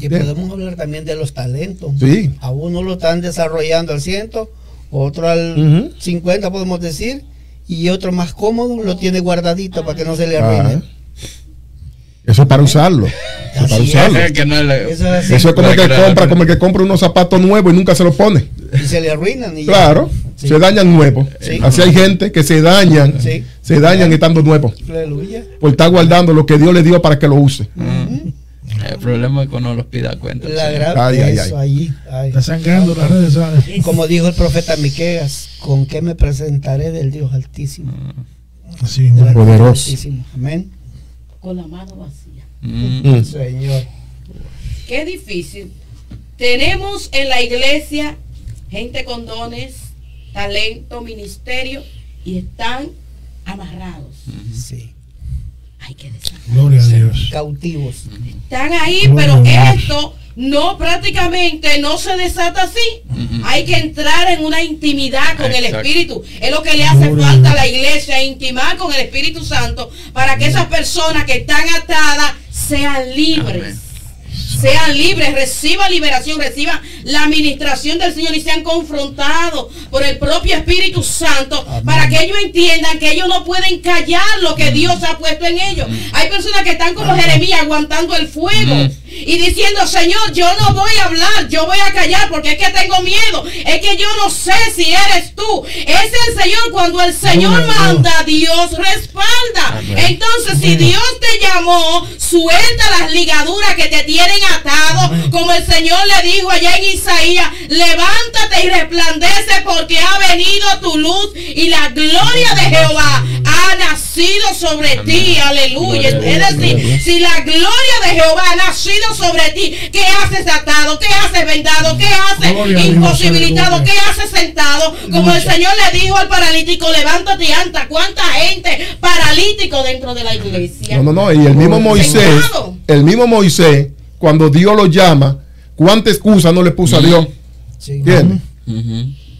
Y podemos hablar también de los talentos. Sí. A uno lo están desarrollando al ciento, otro al Ujú. 50 podemos decir, y otro más cómodo lo tiene guardadito para que no se le Ah, arruine. Eso es para usarlo. Eso es para es. usarlo. que no le- Eso es así. Eso es como el que compra, como el que compra unos zapatos nuevos y nunca se los pone. Y se le arruinan. Y. Claro, Sí. se dañan nuevos. Sí. Así hay gente que se dañan, Sí. se dañan estando nuevos. Aleluya. Por estar guardando lo que Dios le dio para que lo use. El problema es que no los pida cuenta. La Ay, ay, eso ay. allí. ay. Está sangrando las redes, ¿sabes? Como dijo el profeta Miqueas, ¿con qué me presentaré del Dios Altísimo? Así. Poderoso. Altísimo. Amén. Con la mano vacía. Mm. Señor. Qué difícil. Tenemos en la iglesia gente con dones, talento, ministerio y están amarrados. Sí. Hay que desatar. Gloria a Dios. Cautivos. Están ahí, Gloria pero esto no prácticamente no se desata así. Hay que entrar en una intimidad con el. Espíritu. Es lo que le hace falta a la iglesia, intimar con el Espíritu Santo para que esas personas que están atadas sean libres. Amén. Sean libres, reciban liberación, reciban la administración del Señor y sean confrontados por el propio Espíritu Santo para que ellos entiendan que ellos no pueden callar lo que Dios ha puesto en ellos. Hay personas que están como Jeremías aguantando el fuego Mm. Y diciendo, Señor, yo no voy a hablar, yo voy a callar porque es que tengo miedo, es que yo no sé si eres tú. Es el Señor, cuando el Señor manda, Dios respalda. Entonces, si Dios te llamó, suelta las ligaduras que te tienen atado, como el Señor le dijo allá en Isaías, levántate y resplandece porque ha venido tu luz y la gloria de Jehová ha nacido sobre ti. Aleluya. Es decir, si la gloria de Jehová ha nacido sobre ti, ¿qué haces atado? ¿Qué haces vendado? ¿Qué haces Gloria imposibilitado? ¿Qué haces sentado? Como el Señor le dijo al paralítico, levántate y anda. ¿Cuánta gente paralítico dentro de la iglesia? No, no, no. Y el mismo Moisés, el mismo Moisés, cuando Dios lo llama, ¿cuánta excusa no le puso a Dios? ¿Entiendes?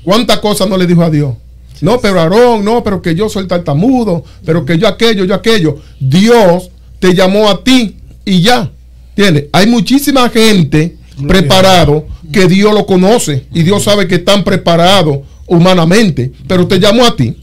¿Cuántas cosas no le dijo a Dios? No, pero Aarón, no, pero que yo soy tartamudo, pero que yo aquello, yo aquello. Dios te llamó a ti y ya. ¿Entiendes? Hay muchísima gente preparado que Dios lo conoce y Dios sabe que están preparados humanamente, pero te llamó a ti.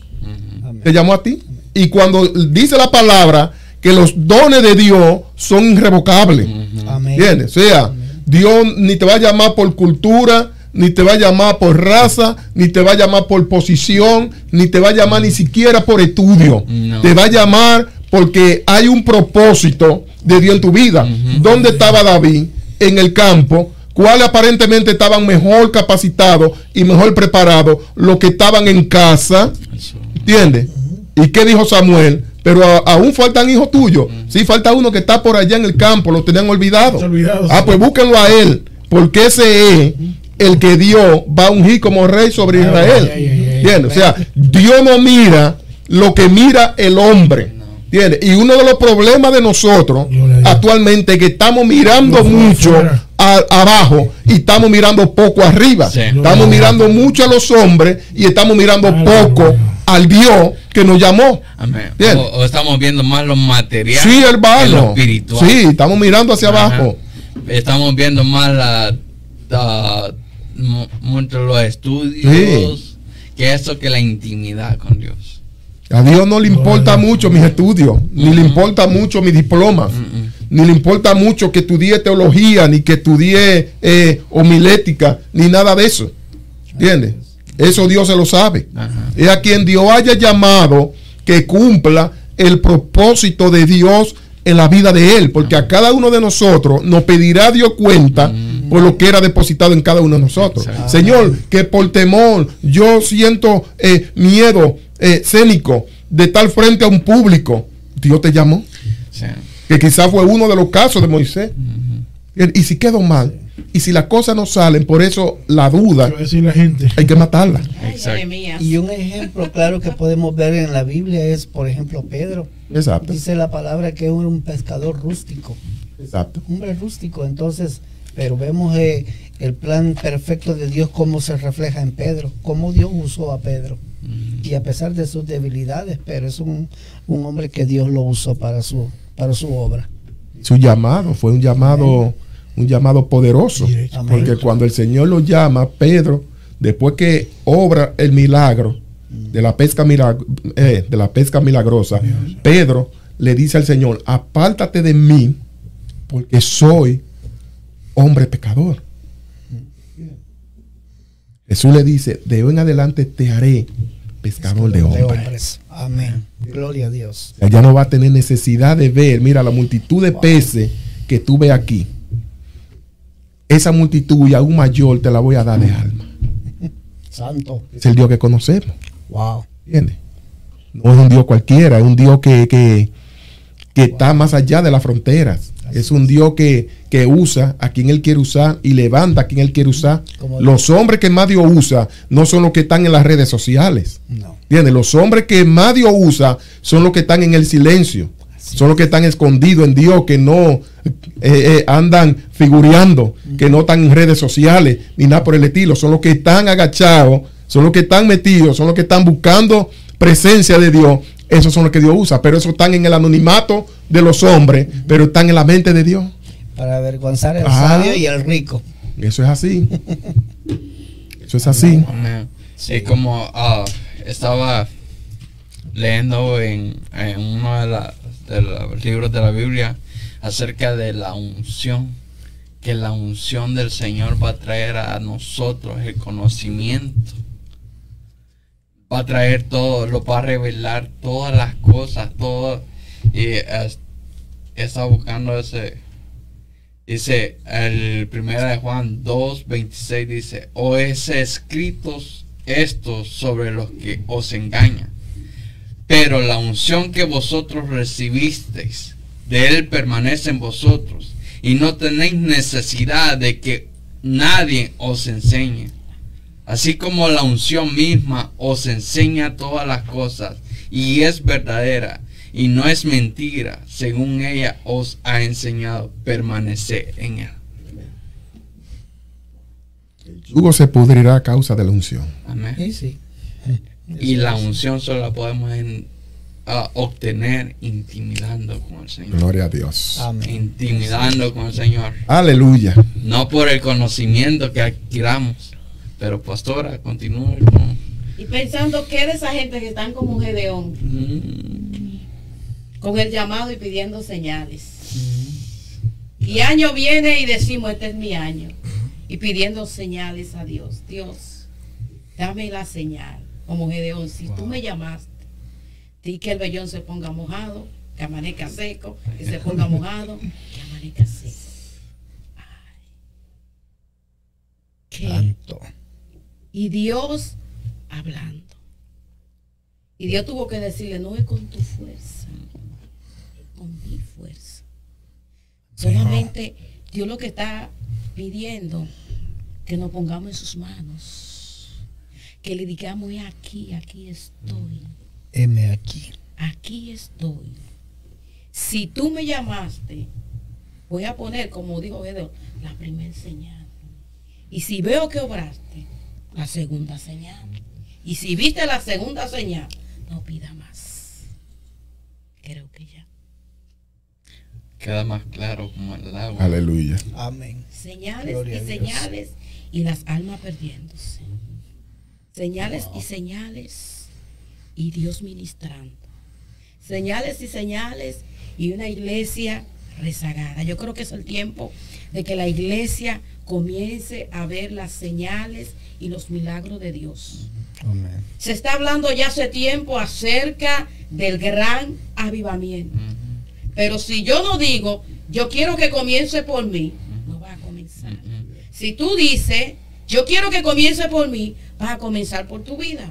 Amén. Te llamó a ti. Y cuando dice la palabra que los dones de Dios son irrevocables. Amén. ¿Entiendes? O sea, Dios ni te va a llamar por cultura, ni te va a llamar por raza, ni te va a llamar por posición, ni te va a llamar ni siquiera por estudio. No. Te va a llamar porque hay un propósito de Dios en tu vida. ¿Dónde estaba David? En el campo. ¿Cuáles aparentemente estaban mejor capacitados y mejor preparados? Los que estaban en casa. ¿Entiendes? ¿Y qué dijo Samuel? Pero a- aún faltan hijos tuyos. Sí, falta uno que está por allá en el campo, lo tenían olvidado. Olvidado, Ah, pues búsquenlo a él, porque ese es el que Dios va a ungir como rey sobre Ay, Israel. ay, ay, ay, ¿Entiendes? O sea, Dios no mira lo que mira el hombre. ¿Entiendes? Y uno de los problemas de nosotros actualmente es que estamos mirando mucho a- abajo y estamos mirando poco arriba. Sí. Estamos mirando mucho a los hombres y estamos mirando poco al Dios que nos llamó. Amén. O, o estamos viendo más lo material Sí, que lo hermano. espiritual. Sí, estamos mirando hacia Ajá. abajo. Estamos viendo más la, mucho los estudios que eso que la intimidad con Dios. A Dios no le importa mucho mis estudios, ni le Ujú. importa mucho mi diploma, Mm, ni le importa mucho que estudie teología, ni que estudie eh, homilética, ni nada de eso. ¿Entiendes? Eso Dios se lo sabe. Ajá. Es a quien Dios haya llamado que cumpla el propósito de Dios en la vida de Él, porque a cada uno de nosotros nos pedirá Dios cuenta por lo que era depositado en cada uno de nosotros. Exacto. Señor, que por temor yo siento eh, miedo eh, escénico de estar frente a un público. Dios te llamó, Sí. que quizás fue uno de los casos de Moisés. Y si quedó mal, y si las cosas no salen, por eso la duda ¿Qué va a decir la gente? hay que matarla. Ay, Exacto. Jeremías. Y un ejemplo claro que podemos ver en la Biblia es, por ejemplo, Pedro. Exacto. Dice la palabra que era un pescador rústico. Exacto. hombre rústico. Entonces, pero vemos eh, el plan perfecto de Dios, cómo se refleja en Pedro, cómo Dios usó a Pedro. Y a pesar de sus debilidades, pero es un, un hombre que Dios lo usó para su, para su obra. Su llamado fue un llamado, un llamado poderoso. Amén. Porque cuando el Señor lo llama, Pedro, después que obra el milagro de la pesca, milag- eh, de la pesca milagrosa, Pedro le dice al Señor, apártate de mí, porque soy hombre pecador. Jesús le dice, de hoy en adelante te haré pescador de hombres. Amén. Gloria a Dios. Ya no va a tener necesidad de ver, mira, la multitud de peces que tú ves aquí. Esa multitud y aún mayor te la voy a dar de alma. Santo. Es el Dios que conocemos. Wow. ¿Entiendes? No es un Dios cualquiera, es un Dios que, que, que está más allá de las fronteras. Es un Dios que, que usa a quien Él quiere usar y levanta a quien Él quiere usar. Como Los hombres que más Dios usa no son los que están en las redes sociales. No. ¿Entiendes? Los hombres que más Dios usa son los que están en el silencio. Son los que están escondidos en Dios, que no eh, eh, andan figureando, que no están en redes sociales, ni nada por el estilo. Son los que están agachados, son los que están metidos, son los que están buscando presencia de Dios. Esos son los que Dios usa, pero esos están en el anonimato de los hombres, pero están en la mente de Dios. Para avergonzar al Ah. sabio y al rico. Eso es así. Eso es así. Y como ah, estaba leyendo en, en uno de, la- de los libros de la Biblia acerca de la unción, que la unción del Señor va a traer a nosotros el conocimiento. Va a traer todo, lo va a revelar todas las cosas, todo. Y es- estaba buscando ese, Dice el primera de Juan 2, 26 dice, o es escritos estos sobre los que os engañan. Pero la unción que vosotros recibisteis de él permanece en vosotros y no tenéis necesidad de que nadie os enseñe. Así como la unción misma os enseña todas las cosas y es verdadera y no es mentira, según ella os ha enseñado, permanecer en él. Yugo se pudrirá a causa de la unción. Amén. Sí, sí. Y la unción solo la podemos en- obtener intimidando con el Señor. Gloria a Dios. Amén. Intimidando con el Señor. Aleluya. No por el conocimiento que adquiramos. Pero pastora, continúe con... Y pensando que de esa gente que están como Gedeón, Mm, con el llamado y pidiendo señales. Y año viene y decimos, este es mi año. Y pidiendo señales a Dios. Dios, dame la señal. Como Gedeón, si tú me llamaste, di que el vellón se ponga mojado, que amanezca seco, que se ponga mojado, que amanezca seco. Ay. ¿Qué? Santo. Y Dios hablando. Y Dios tuvo que decirle, no es con tu fuerza, con mi fuerza. Solamente Dios lo que está pidiendo, que nos pongamos en sus manos. Que le digamos, "He aquí, aquí estoy, Heme aquí. aquí estoy. Si tú me llamaste, voy a poner, como dijo Gedeón, la primera señal. Y si veo que obraste, la segunda señal. Y si viste la segunda señal, no pida más. Creo que ya. queda más claro como el agua. Aleluya. Amén. Señales Gloria y señales y las almas perdiéndose. Señales y señales y Dios ministrando. Señales y señales y una iglesia rezagada. Yo creo que es el tiempo de que la iglesia comience a ver las señales y los milagros de Dios. Amén. Se está hablando ya hace tiempo acerca del gran avivamiento. Pero si yo no digo, yo quiero que comience por mí, no va a comenzar. Si tú dices, yo quiero que comience por mí, va a comenzar por tu vida.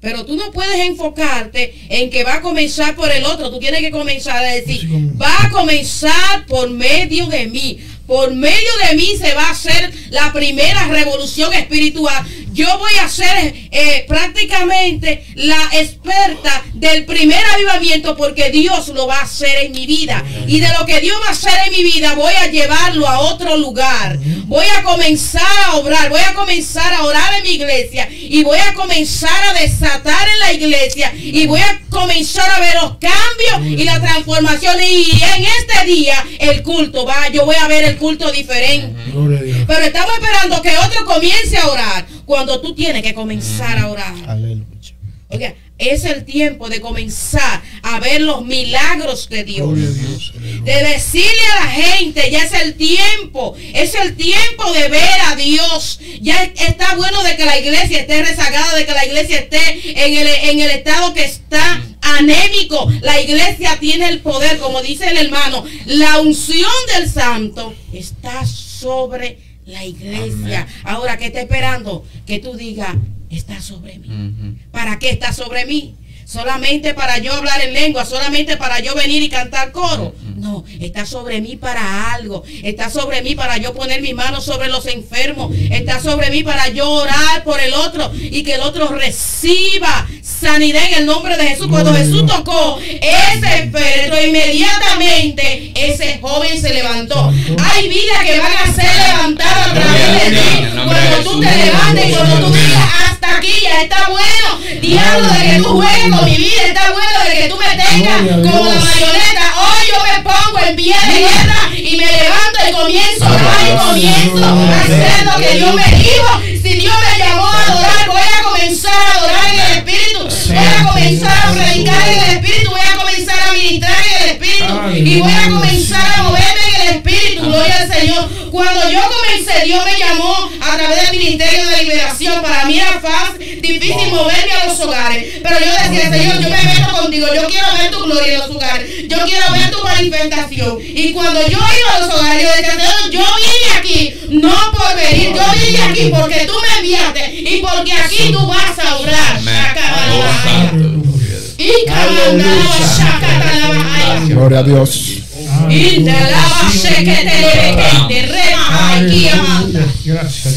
Pero tú no puedes enfocarte en que va a comenzar por el otro. Tú tienes que comenzar a decir, va a comenzar por medio de mí. Por medio de mí se va a hacer la primera revolución espiritual. Yo voy a ser eh, prácticamente la experta del primer avivamiento porque Dios lo va a hacer en mi vida. Y de lo que Dios va a hacer en mi vida voy a llevarlo a otro lugar. Voy a comenzar a obrar, voy a comenzar a orar en mi iglesia y voy a comenzar a desatar en la iglesia y voy a comenzar a ver los cambios y la transformación. Y en este día el culto va, yo voy a ver el culto diferente. Pero estamos esperando que otro comience a orar cuando tú tienes que comenzar a orar. Aleluya. Oiga, es el tiempo de comenzar a ver los milagros de Dios. De decirle a la gente, ya es el tiempo, es el tiempo de ver a Dios. Ya está bueno de que la iglesia esté rezagada, de que la iglesia esté en el, en el estado que está anémico. La iglesia tiene el poder, como dice el hermano, la unción del santo está sobre la iglesia. Ahora, ¿qué está esperando? Que tú digas, está sobre mí. ¿Para qué está sobre mí? Solamente para yo hablar en lengua, solamente para yo venir y cantar coro. No, está sobre mí para algo. Está sobre mí para yo poner mis manos sobre los enfermos. Está sobre mí para yo orar por el otro y que el otro reciba sanidad en el nombre de Jesús. Cuando Jesús tocó ese féretro, inmediatamente ese joven se levantó. Hay vida que van a ser levantadas a través de ti. Cuando tú te levantes y cuando tú digas hasta aquí ya está bueno. Diablo de que tú juegues con mi vida, está bueno de que tú me tengas como la marioneta. Hoy yo me pongo en pie de guerra y me levanto y comienzo a orar y comienzo a hacer lo que Dios me dijo. Si Dios me llamó a adorar, Voy a comenzar a predicar en el Espíritu. Voy a comenzar a ministrar en el Espíritu. Y voy a comenzar a moverme en el Espíritu. Gloria al Señor. Cuando yo comencé, Dios me llamó a través del Ministerio de Liberación. Para mí era fácil, difícil moverme a los hogares. Pero yo decía, Señor, yo me meto contigo. Yo quiero ver tu gloria en los hogares. Yo quiero ver tu manifestación. Y cuando yo iba a los hogares, yo decía, Señor, yo vine aquí no por venir. Yo vine aquí porque tú me enviaste y porque aquí tú vas a obrar. Gloria a Dios.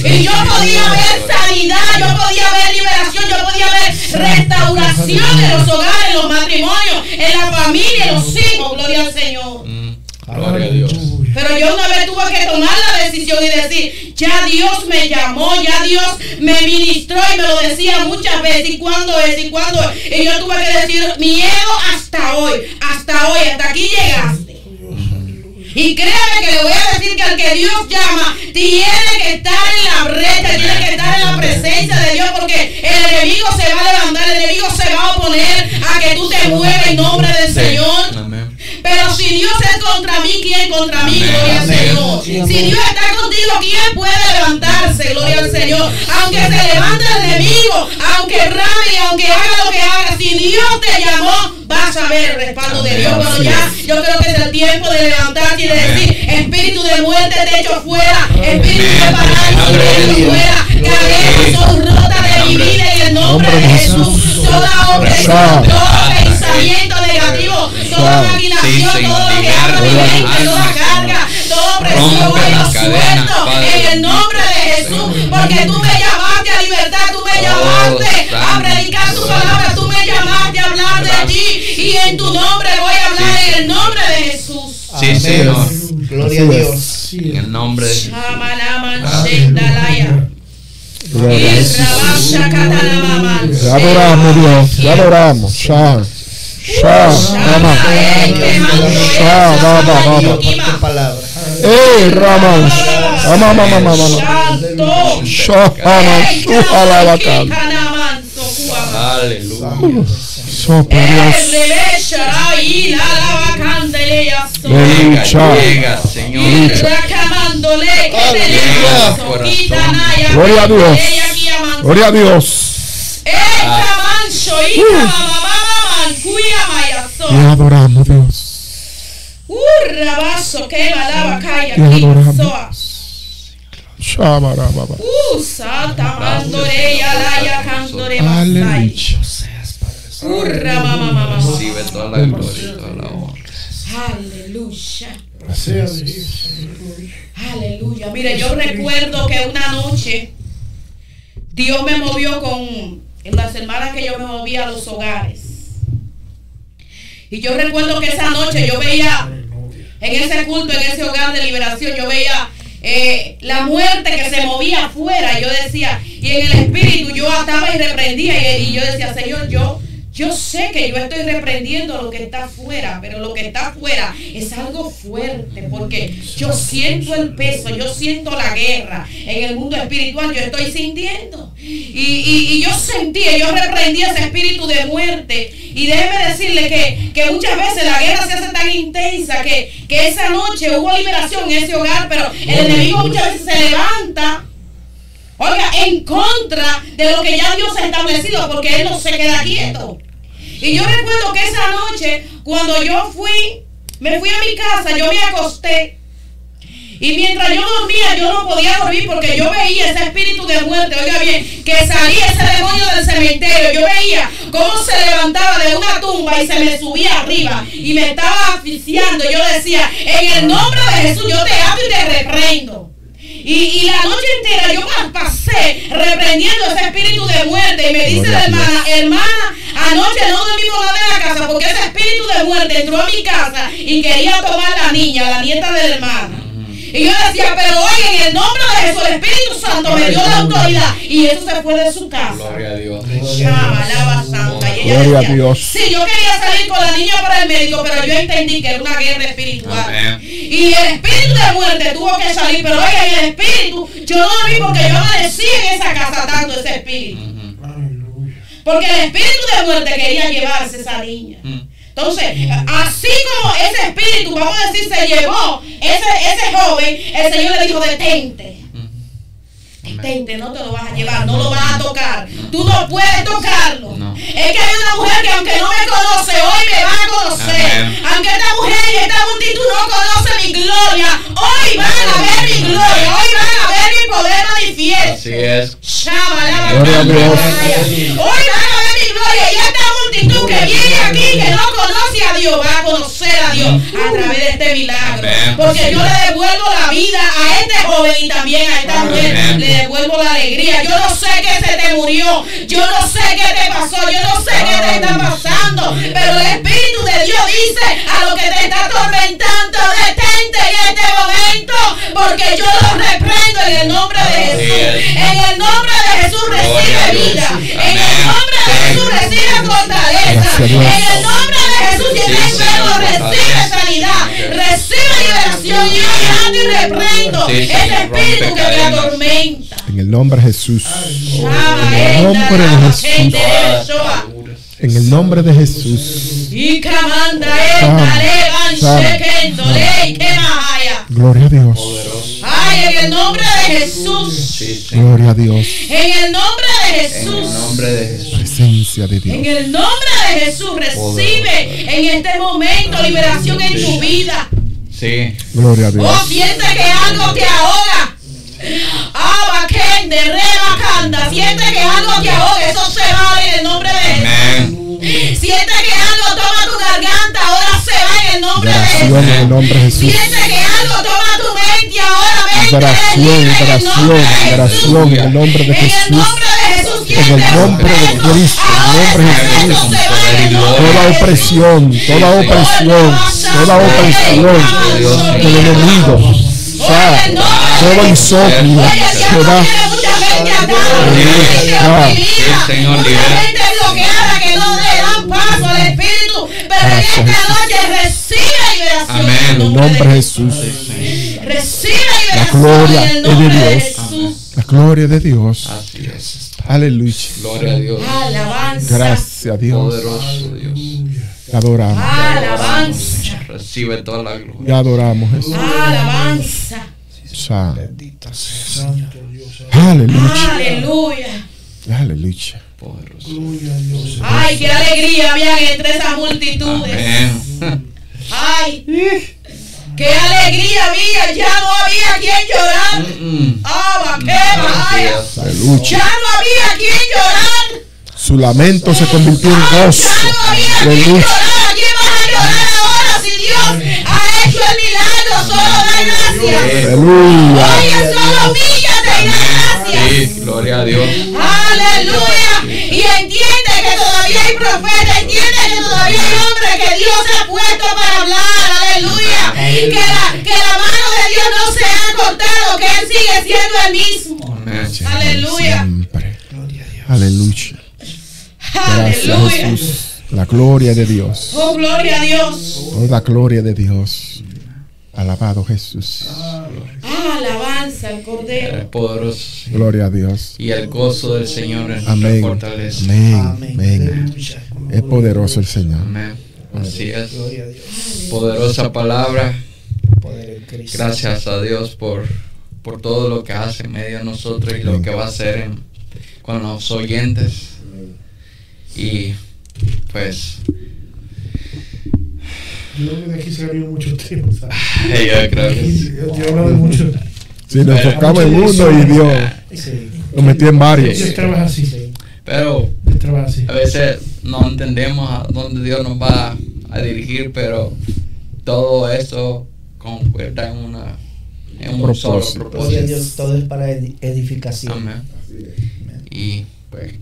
Y yo podía ver sanidad, yo podía ver liberación, yo podía ver restauración en los hogares, en los matrimonios, en la familia, en los hijos, gloria al Señor. Mm. Gloria a Dios. Pero yo una vez tuve que tomar la decisión y decir, ya Dios me llamó, ya Dios me ministró y me lo decía muchas veces, y cuándo es, y cuándo es. Y yo tuve que decir, miedo hasta hoy, hasta hoy, hasta aquí llegaste. Y créame que le voy a decir que al que Dios llama tiene que estar en la brecha, tiene que estar en la presencia de Dios porque el enemigo se va a levantar, el enemigo se va a oponer a que tú te muevas en nombre del. Señor. Pero si Dios es contra mí, ¿quién contra mí? Amén, Gloria al amén. Señor. Si Dios está contigo, ¿quién puede levantarse? Gloria al Señor. Aunque se levante el enemigo, aunque rame y aunque haga lo que haga, si Dios te llamó, vas a ver el respaldo de Dios. Pero ya, yo creo que es el tiempo de levantarte y de decir, espíritu de muerte te echo fuera, espíritu de parálisis te echo fuera, cadenas son rotas de mi vida en el nombre de Jesús. Toda opresión, todo pensamiento negativo, toda Sí, todo Padre. en el nombre de Jesús, porque tú me llamaste a libertad, tú me llamaste a predicar tu palabra, tú me llamaste a hablar de ti y en tu nombre voy a hablar en el nombre de Jesús. Sí, Señor. Gloria a. Dios. En el nombre de. Te adoramos, Dios. Te adoramos. Aleluya. Sopla Dios. Llega, Lucha. llega, Señor. Gloria a Dios. Gloria a Dios. Te adoramos, Dios. Urrabaso que balaba calla soa. Sha, ba, ra, ba, ba. Uh, santa mandore ya la ya candore masai. Aleluya. Urra mama. Recibe toda la gloria y toda la honra. Aleluya. Mire, yo recuerdo que una noche Dios me movió con las hermanas que yo me movía a los hogares. Y yo recuerdo que esa noche yo veía en ese culto, en ese hogar de liberación, yo veía eh, la muerte que se movía afuera. Yo decía, y en el espíritu yo ataba y reprendía. Y, y yo decía, Señor, yo yo sé que yo estoy reprendiendo lo que está afuera, pero lo que está afuera es algo fuerte, porque yo siento el peso, yo siento la guerra en el mundo espiritual, yo estoy sintiendo. Y, yo sentía, yo reprendía ese espíritu de muerte. Y déjeme decirle que, que muchas veces la guerra se hace tan intensa que, que esa noche hubo liberación en ese hogar, pero el enemigo muchas veces se levanta Oiga, en contra de lo que ya Dios ha establecido, porque Él no se queda quieto. Y yo recuerdo que esa noche, cuando yo fui, me fui a mi casa, yo me acosté. Y mientras yo dormía, yo no podía dormir porque yo veía ese espíritu de muerte, oiga bien, que salía ese demonio del cementerio. Yo veía cómo se levantaba de una tumba y se me subía arriba y me estaba asfixiando. Yo decía, en el nombre de Jesús, yo te ato y te reprendo. Y, la noche entera yo pasé reprendiendo ese espíritu de muerte. Y me dice la hermana, hermana, anoche no dormimos nada en la casa porque ese espíritu de muerte entró a mi casa y quería tomar la niña, la nieta de la hermana. Y yo decía, pero hoy en el nombre de Jesús, el Espíritu Santo me dio la autoridad. Y eso se fue de su casa. Gloria a Dios. Gloria a Dios. Sí, yo quería salir con la niña para el médico, pero yo entendí que era una guerra espiritual. Y el espíritu de muerte tuvo que salir, pero oiga, el espíritu, yo no lo vi porque yo amanecí en esa casa tanto ese espíritu. Porque el espíritu de muerte quería llevarse esa niña. Entonces, así como ese espíritu, vamos a decir, se llevó ese, ese joven, el Señor le dijo, detente. Detente, no te lo vas a llevar, no lo vas a tocar. Tú no puedes tocarlo. Es que hay una mujer que aunque no me conoce, hoy me va a conocer. Aunque esta mujer y esta multitud no conoce mi gloria, hoy van a ver mi gloria, hoy van a ver mi poder manifiesto. Así es. Hoy van a gloria y esta multitud que viene aquí, que no conoce a Dios, va a conocer a Dios a través de este milagro. Porque yo le devuelvo la vida a este joven y también a esta mujer. Le devuelvo la alegría. Yo no sé qué se te murió. Yo no sé qué te pasó. Yo no sé qué te está pasando. Pero el Espíritu de Dios dice a lo que te está atormentando, detente en este momento. Porque yo lo reprendo en el nombre de Jesús. En el nombre de Jesús recibe vida. En recibe fortaleza. En el nombre de Jesús, si está enfermo, recibe sanidad. Recibe liberación. Y yo y reprendo ese espíritu que me atormenta. En el nombre de Jesús. En el nombre de Jesús. En el nombre de Jesús. Y Gloria a Dios. En el nombre de Jesús. Gloria a Dios. En el nombre de Jesús. En el nombre de Jesús. Presencia de Dios. En el nombre de Jesús recibe en este momento liberación en tu vida. Sí. Gloria a Dios. Oh, siente que algo te ahoga. Abakende, rebacanda. Siente que algo te ahoga. Eso se va en el nombre de Jesús. Siente que algo toma tu garganta. Ahora va en el nombre de Jesús. En el nombre de Jesús. Siente que algo toma tu mente. Ahora. Liberación, liberación, liberación en el nombre de Jesús. En el nombre de Jesús. En el nombre de Cristo. En el nombre de Jesús. Toda opresión, toda opresión, toda opresión del enemigo. Todo insomnio se va. Señor, bloqueada en esta noche recibe liberación. Amén. En el nombre de Jesús. Recibe liberación. La gloria es de Dios. La gloria de Dios. Así es. Aleluya. Gloria a Dios. Alabanza. Gracias a Dios. Poderoso Dios. Te adoramos. Alabanza. Recibe toda la gloria. Te adoramos, Jesús. Alabanza. Santo. Aleluya. Aleluya. Aleluya. Poderoso. Ay, qué alegría había entre esas multitudes. Amén. Ay, qué alegría había. Ya no había quien llorar. Ah. Ya no había quien llorar. Su lamento se convirtió en gozo. Ya no había quien llorar. ¿Quién va a llorar ahora si Dios ha hecho el milagro? Solo da gracias. Aleluya. Oye, solo humíllate Sí, gloria Gloria a Dios. Aleluya. Y entiende que todavía hay profetas, entiende que todavía hay hombres que Dios ha puesto para hablar. Aleluya. Que la, que la mano de Dios no se ha cortado, que Él sigue siendo el mismo. Amén. Aleluya. Siempre. Aleluya. Gracias Aleluya. Jesús. La gloria de Dios. Oh, gloria a Dios. Toda gloria de Dios. Alabado Jesús. Ah, alabanza al Cordero. El poderoso. Gloria a Dios. Y el gozo del Señor es nuestra Amén. fortaleza. Amén. Amén. Es poderoso el Señor. Amén. Así es. Poderosa palabra. Gracias a Dios por, por todo lo que hace en medio de nosotros y lo que va a hacer en- con los oyentes. Y pues Yo creo que de aquí se abrió mucho tiempo. ¿sabes? yo creo que sí. Yo yo he hablado de mucho. Si nos enfocamos en uno y Dios Sí. lo metió en varios. Dios trabaja así. Pero a veces no entendemos a dónde Dios nos va a dirigir, pero todo eso concuerda en una en un Propósito. solo propósito. Dios, todo es para edi- edificación. Amén. Y pues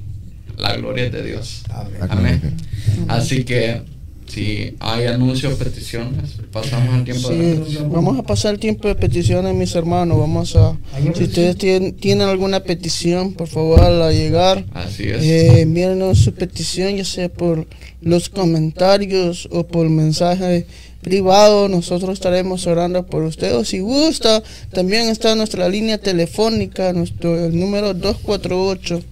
la gloria es de Dios. Amén. Así que si hay anuncios, peticiones, pasamos el tiempo de petición. vamos a pasar el tiempo de peticiones, mis hermanos. Vamos a, si ustedes tienen, tienen alguna petición, por favor, al llegar, Así es. eh, envíenos su petición, ya sea por los comentarios o por mensaje privado. Nosotros estaremos orando por ustedes. Si gusta, también está nuestra línea telefónica, nuestro el número 248.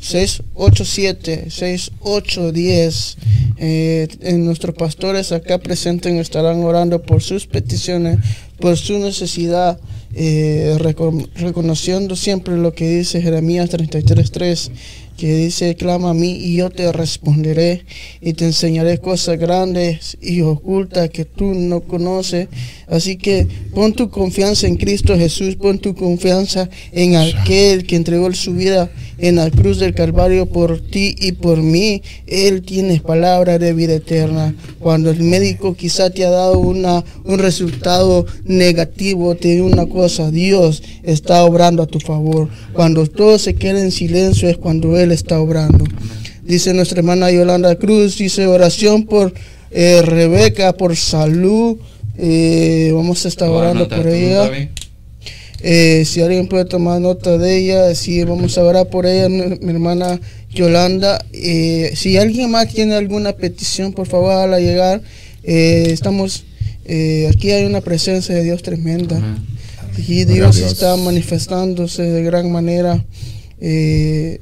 687-6810. Eh, en nuestros pastores acá presentes estarán orando por sus peticiones, por su necesidad, eh, recono- reconociendo siempre lo que dice Jeremías 33.3, que dice, clama a mí y yo te responderé y te enseñaré cosas grandes y ocultas que tú no conoces. Así que pon tu confianza en Cristo Jesús, pon tu confianza en aquel que entregó su vida en la cruz del Calvario por ti y por mí. Él tiene palabra de vida eterna. Cuando el médico quizá te ha dado una, un resultado negativo, te digo una cosa, Dios está obrando a tu favor. Cuando todo se queda en silencio es cuando Él está obrando. Dice nuestra hermana Yolanda Cruz, dice oración por eh, Rebeca, por salud. Eh, vamos a estar orando por ella. Eh, si alguien puede tomar nota de ella, si vamos a orar por ella, mi, mi hermana Yolanda. Eh, si alguien más tiene alguna petición, por favor, hágala llegar. Eh, estamos, eh, aquí hay una presencia de Dios tremenda. Amén. Y Dios está manifestándose de gran manera. Eh,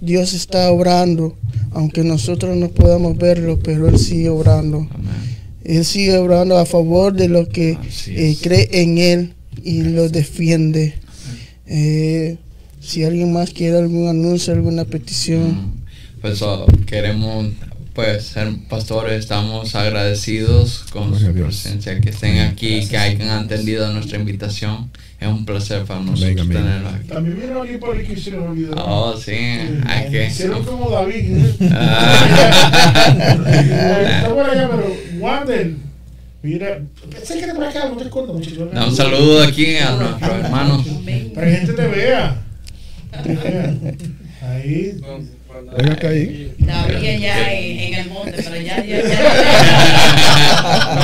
Dios está obrando, aunque nosotros no podamos verlo, pero Él sigue obrando. Amén. Él sigue obrando a favor de los que eh, es. cree en Él y lo defiende. Eh, si alguien más quiere algún anuncio, alguna petición. Pues oh, queremos pues ser pastores, estamos agradecidos con Gloria su Dios. presencia, que estén aquí, que hayan atendido nuestra invitación. Es un placer para nosotros tenerlos aquí. También vino alguien por ahí que se nos olvidó. Oh, sí, hay que... Hicieron como David. ¿eh? Ah. Está por allá, pero Wander. Mira, pensé que era por acá, no te escondas mucho. Da un saludo aquí a nuestros hermanos. Para que gente te vea. Te vea. Ahí. Ven acá ahí. David ya en, el monte, pero ya, ya, ya.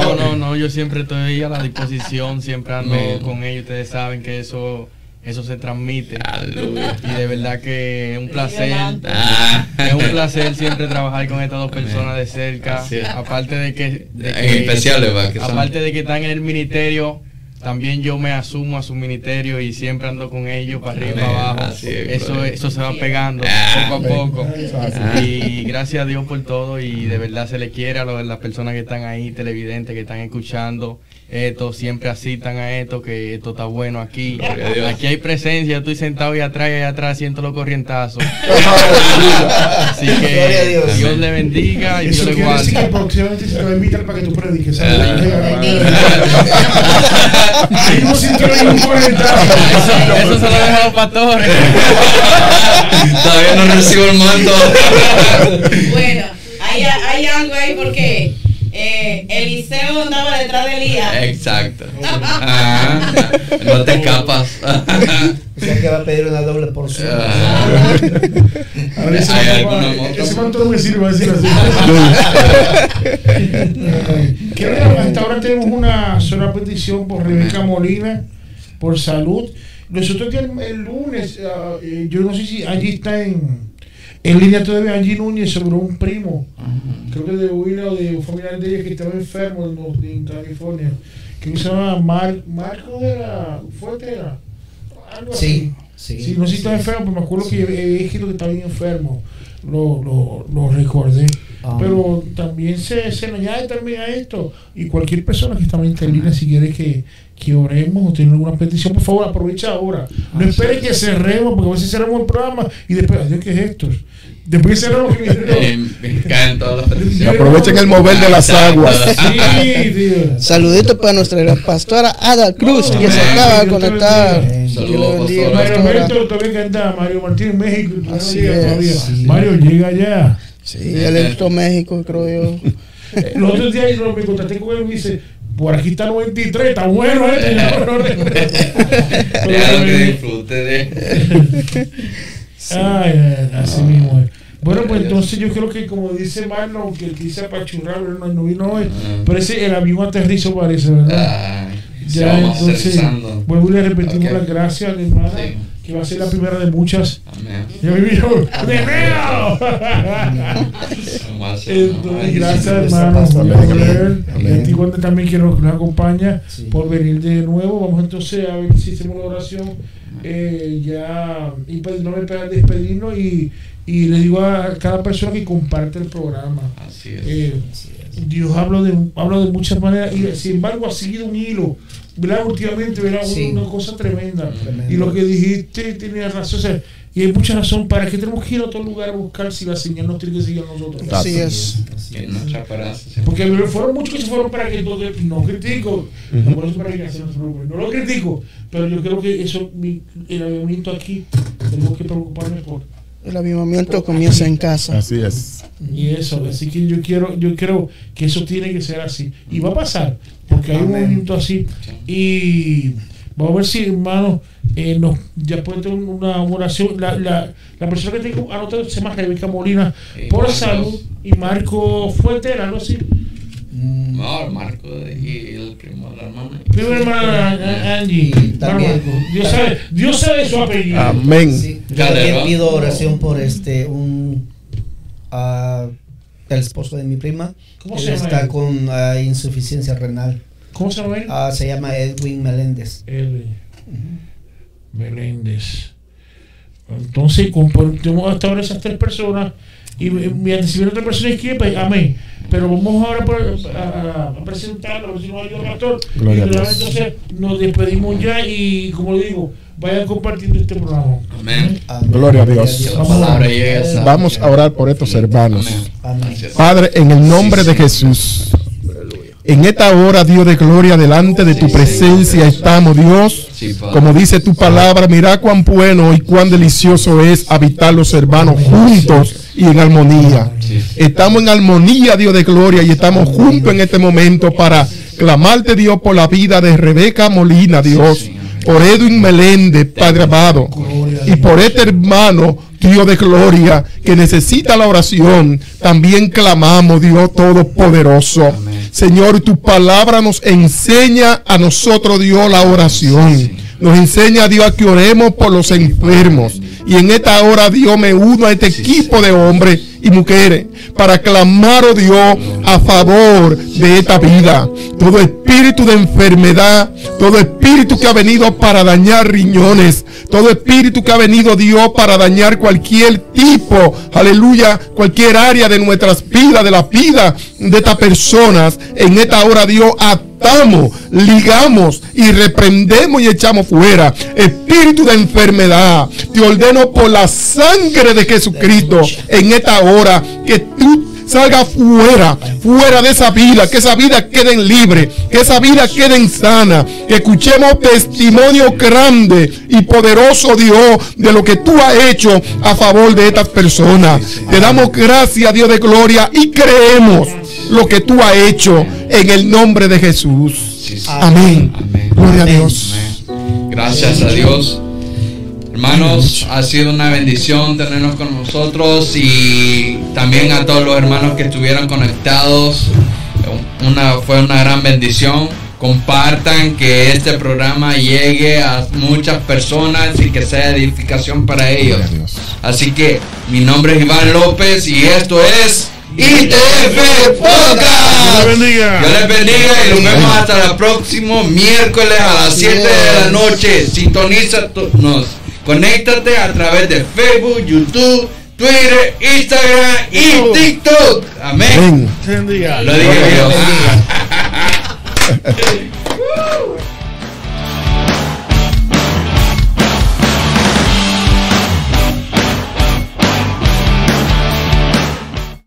No, no, no, yo siempre estoy a la disposición, siempre ando Amén. con ellos, ustedes saben que eso eso se transmite. Aleluya. Y de verdad que es un placer. Ah. Es un placer siempre trabajar con estas dos personas de cerca. Aparte de que, de En que- especial, ¿verdad? Que son- aparte de que están en el ministerio, también yo me asumo a su ministerio y siempre ando con ellos para arriba para abajo. Es, Eso, eso se va pegando Ah. poco a poco. Ah. Y gracias a Dios por todo y de verdad se le quiere a las personas que están ahí, televidentes que están escuchando esto, siempre asitan a esto, que esto está bueno aquí. Aquí hay presencia, yo estoy sentado ahí atrás y allá atrás siento los corrientazos. Así que Dios. Dios le bendiga y Dios Eso le quiere decir que guarde. próximamente se te va a invitar para que tú prediques. Ahí no sintió ningún comentario. Eso, eso se lo dejo a los pastores. Todavía no recibo el mando. Bueno, hay, hay algo ahí porque eh, Eliseo andaba detrás de Elías. Exacto. Ah, no te escapas. Ya que va a pedir una doble porción. Ah. A ver, ese Hay manto- ese no me sirve, va a decir así. Hasta ahora tenemos una sola petición por Rebeca Molina, por salud. Nosotros el, el lunes, ah, eh, yo no sé si allí está en, en línea todavía Angie Núñez sobre un primo, creo que de Huila o de un familiar de ella que estaba enfermo en, California, que se llama Mar, Marco era, fuerte era, algo así. Sí, sí. Sí, no sé si estaba enfermo, pero me acuerdo que he escrito que estaba bien enfermo. Lo, lo, lo recordé. Ah. Pero también se, se le añade también a esto. Y cualquier persona que está en línea, si quiere que, que oremos o tiene alguna petición, por favor, aprovecha ahora. No espere que cerremos, porque a veces cerramos el programa y después, adiós, ¿qué es esto? Después cerramos. Eh, caen todas las. Aprovechen el mover de las aguas. Sí. Saluditos para nuestra pastora Ada Cruz, que se acaba de conectar. Saludos. Mario pastora. Alberto también canta Mario Martín en México. todavía no Así llega es, todavía. sí. Mario, llega ya. Sí, él entró a México, creo yo. Eh, Los otros días yo me contacté con él y me dice, por aquí está 93, está bueno este. Déjalo que disfrute de. Ay, ay, así mismo es. Bueno, pues entonces yo creo que como dice Marlon, que el que dice apachurrar, no, no vino hoy, pero ese el avión aterrizó parece, ¿verdad? Se ya entonces, vuelvo y le repetimos las gracias a la hermana, Sí. Que va a ser la primera de muchas. Amén. Me vino, ¡de gracias hermano amén. Amén. Y a ti Wanda, también que nos, nos acompaña Sí. por venir de nuevo. Vamos entonces a ver si hacemos la oración eh, ya y pues, no me pegan despedirnos y, y le digo a cada persona que comparte el programa. Así es. Eh, Dios habla de, habla de muchas maneras y sin embargo ha seguido un hilo. ¿Verdad? Últimamente, ¿verdad? Sí. Una cosa tremenda. Tremendo. Y lo que dijiste tenía razón. o sea, y hay mucha razón. ¿Para qué tenemos que ir a otro lugar a buscar si la señal nos tiene que seguir a nosotros? Así es. así Que es. Porque fueron muchos que se fueron para que entonces no critico, para que no lo critico, pero yo creo que eso, mi- el avivamiento aquí, tenemos que preocuparnos por El avivamiento comienza en casa. Así es. y eso, así que yo quiero, yo creo que eso tiene que ser así y va a pasar, porque hay un movimiento así y vamos a ver si hermano eh, nos ya puede tener una oración, la, la, la persona que tengo anotado se llama Rebeca Molina Y por Marcos. salud y Marco Fuente, algo así. Mm, No, Marco y el primo de la hermana. Primera hermana Angie. También. Dios sabe, Dios sabe su apellido. Amén. Sí, yo también pido oración por este un ah, el esposo de mi prima. ¿Cómo Él se llama está él? con ah, insuficiencia renal. ¿Cómo se llama él? Ah, se llama Edwin Meléndez. Él. Meléndez. Entonces, compartimos hasta ahora esas tres personas. Y mientras si viene otra persona izquierda, pues, amén. Pero vamos ahora por- a, a presentarlo, a ver si nos ayuda el pastor. Gloria a y Dios. entonces nos despedimos ya y, como le digo, vayan compartiendo este programa. Amén. Amén. Gloria a Dios. La Vamos a orar por estos hermanos. Amén. Amén. Gracias. Padre, en el nombre de Jesús, en esta hora, Dios de gloria, delante de tu presencia estamos, Dios. Como dice tu palabra, mira cuán bueno y cuán delicioso es habitar los hermanos juntos y en armonía. Estamos en armonía, Dios de gloria, y estamos juntos en este momento para clamarte, Dios, por la vida de Rebeca Molina, Dios. Por Edwin Meléndez, Padre amado, y por este hermano, Dios de gloria, que necesita la oración. También clamamos, Dios Todopoderoso. Señor, tu palabra nos enseña a nosotros, Dios, la oración. Nos enseña, Dios, a que oremos por los enfermos. Y en esta hora, Dios, me uno a este equipo de hombres y mujeres para clamar, oh Dios, a favor de esta vida. Todo espíritu de enfermedad, todo espíritu que ha venido para dañar riñones, todo espíritu que ha venido, Dios, para dañar cualquier tipo, aleluya, cualquier área de nuestras vidas, de la vida de estas personas, en esta hora, Dios, atamos, ligamos y reprendemos y echamos fuera espíritu de enfermedad. Te ordeno por la sangre de Jesucristo en esta hora que tú salga fuera, fuera de esa vida, que esa vida quede libre, que esa vida quede sana, escuchemos testimonio grande y poderoso Dios de lo que tú has hecho a favor de estas personas. Te damos gracias Dios de gloria y creemos lo que tú has hecho en el nombre de Jesús. Amén. Gloria a Dios. Gracias a Dios. Hermanos, ha sido una bendición tenernos con nosotros y también a todos los hermanos que estuvieron conectados. Una, fue una gran bendición. Compartan que este programa llegue a muchas personas y que sea edificación para ellos. Así que mi nombre es Iván López y esto es ITF Podcast. Dios bendiga. Dios les bendiga y nos vemos hasta el próximo miércoles a las 7 de la noche. Sintonízanos, conéctate a través de Facebook, YouTube, Twitter, Instagram y TikTok. Amén. Lo dije Dios yo.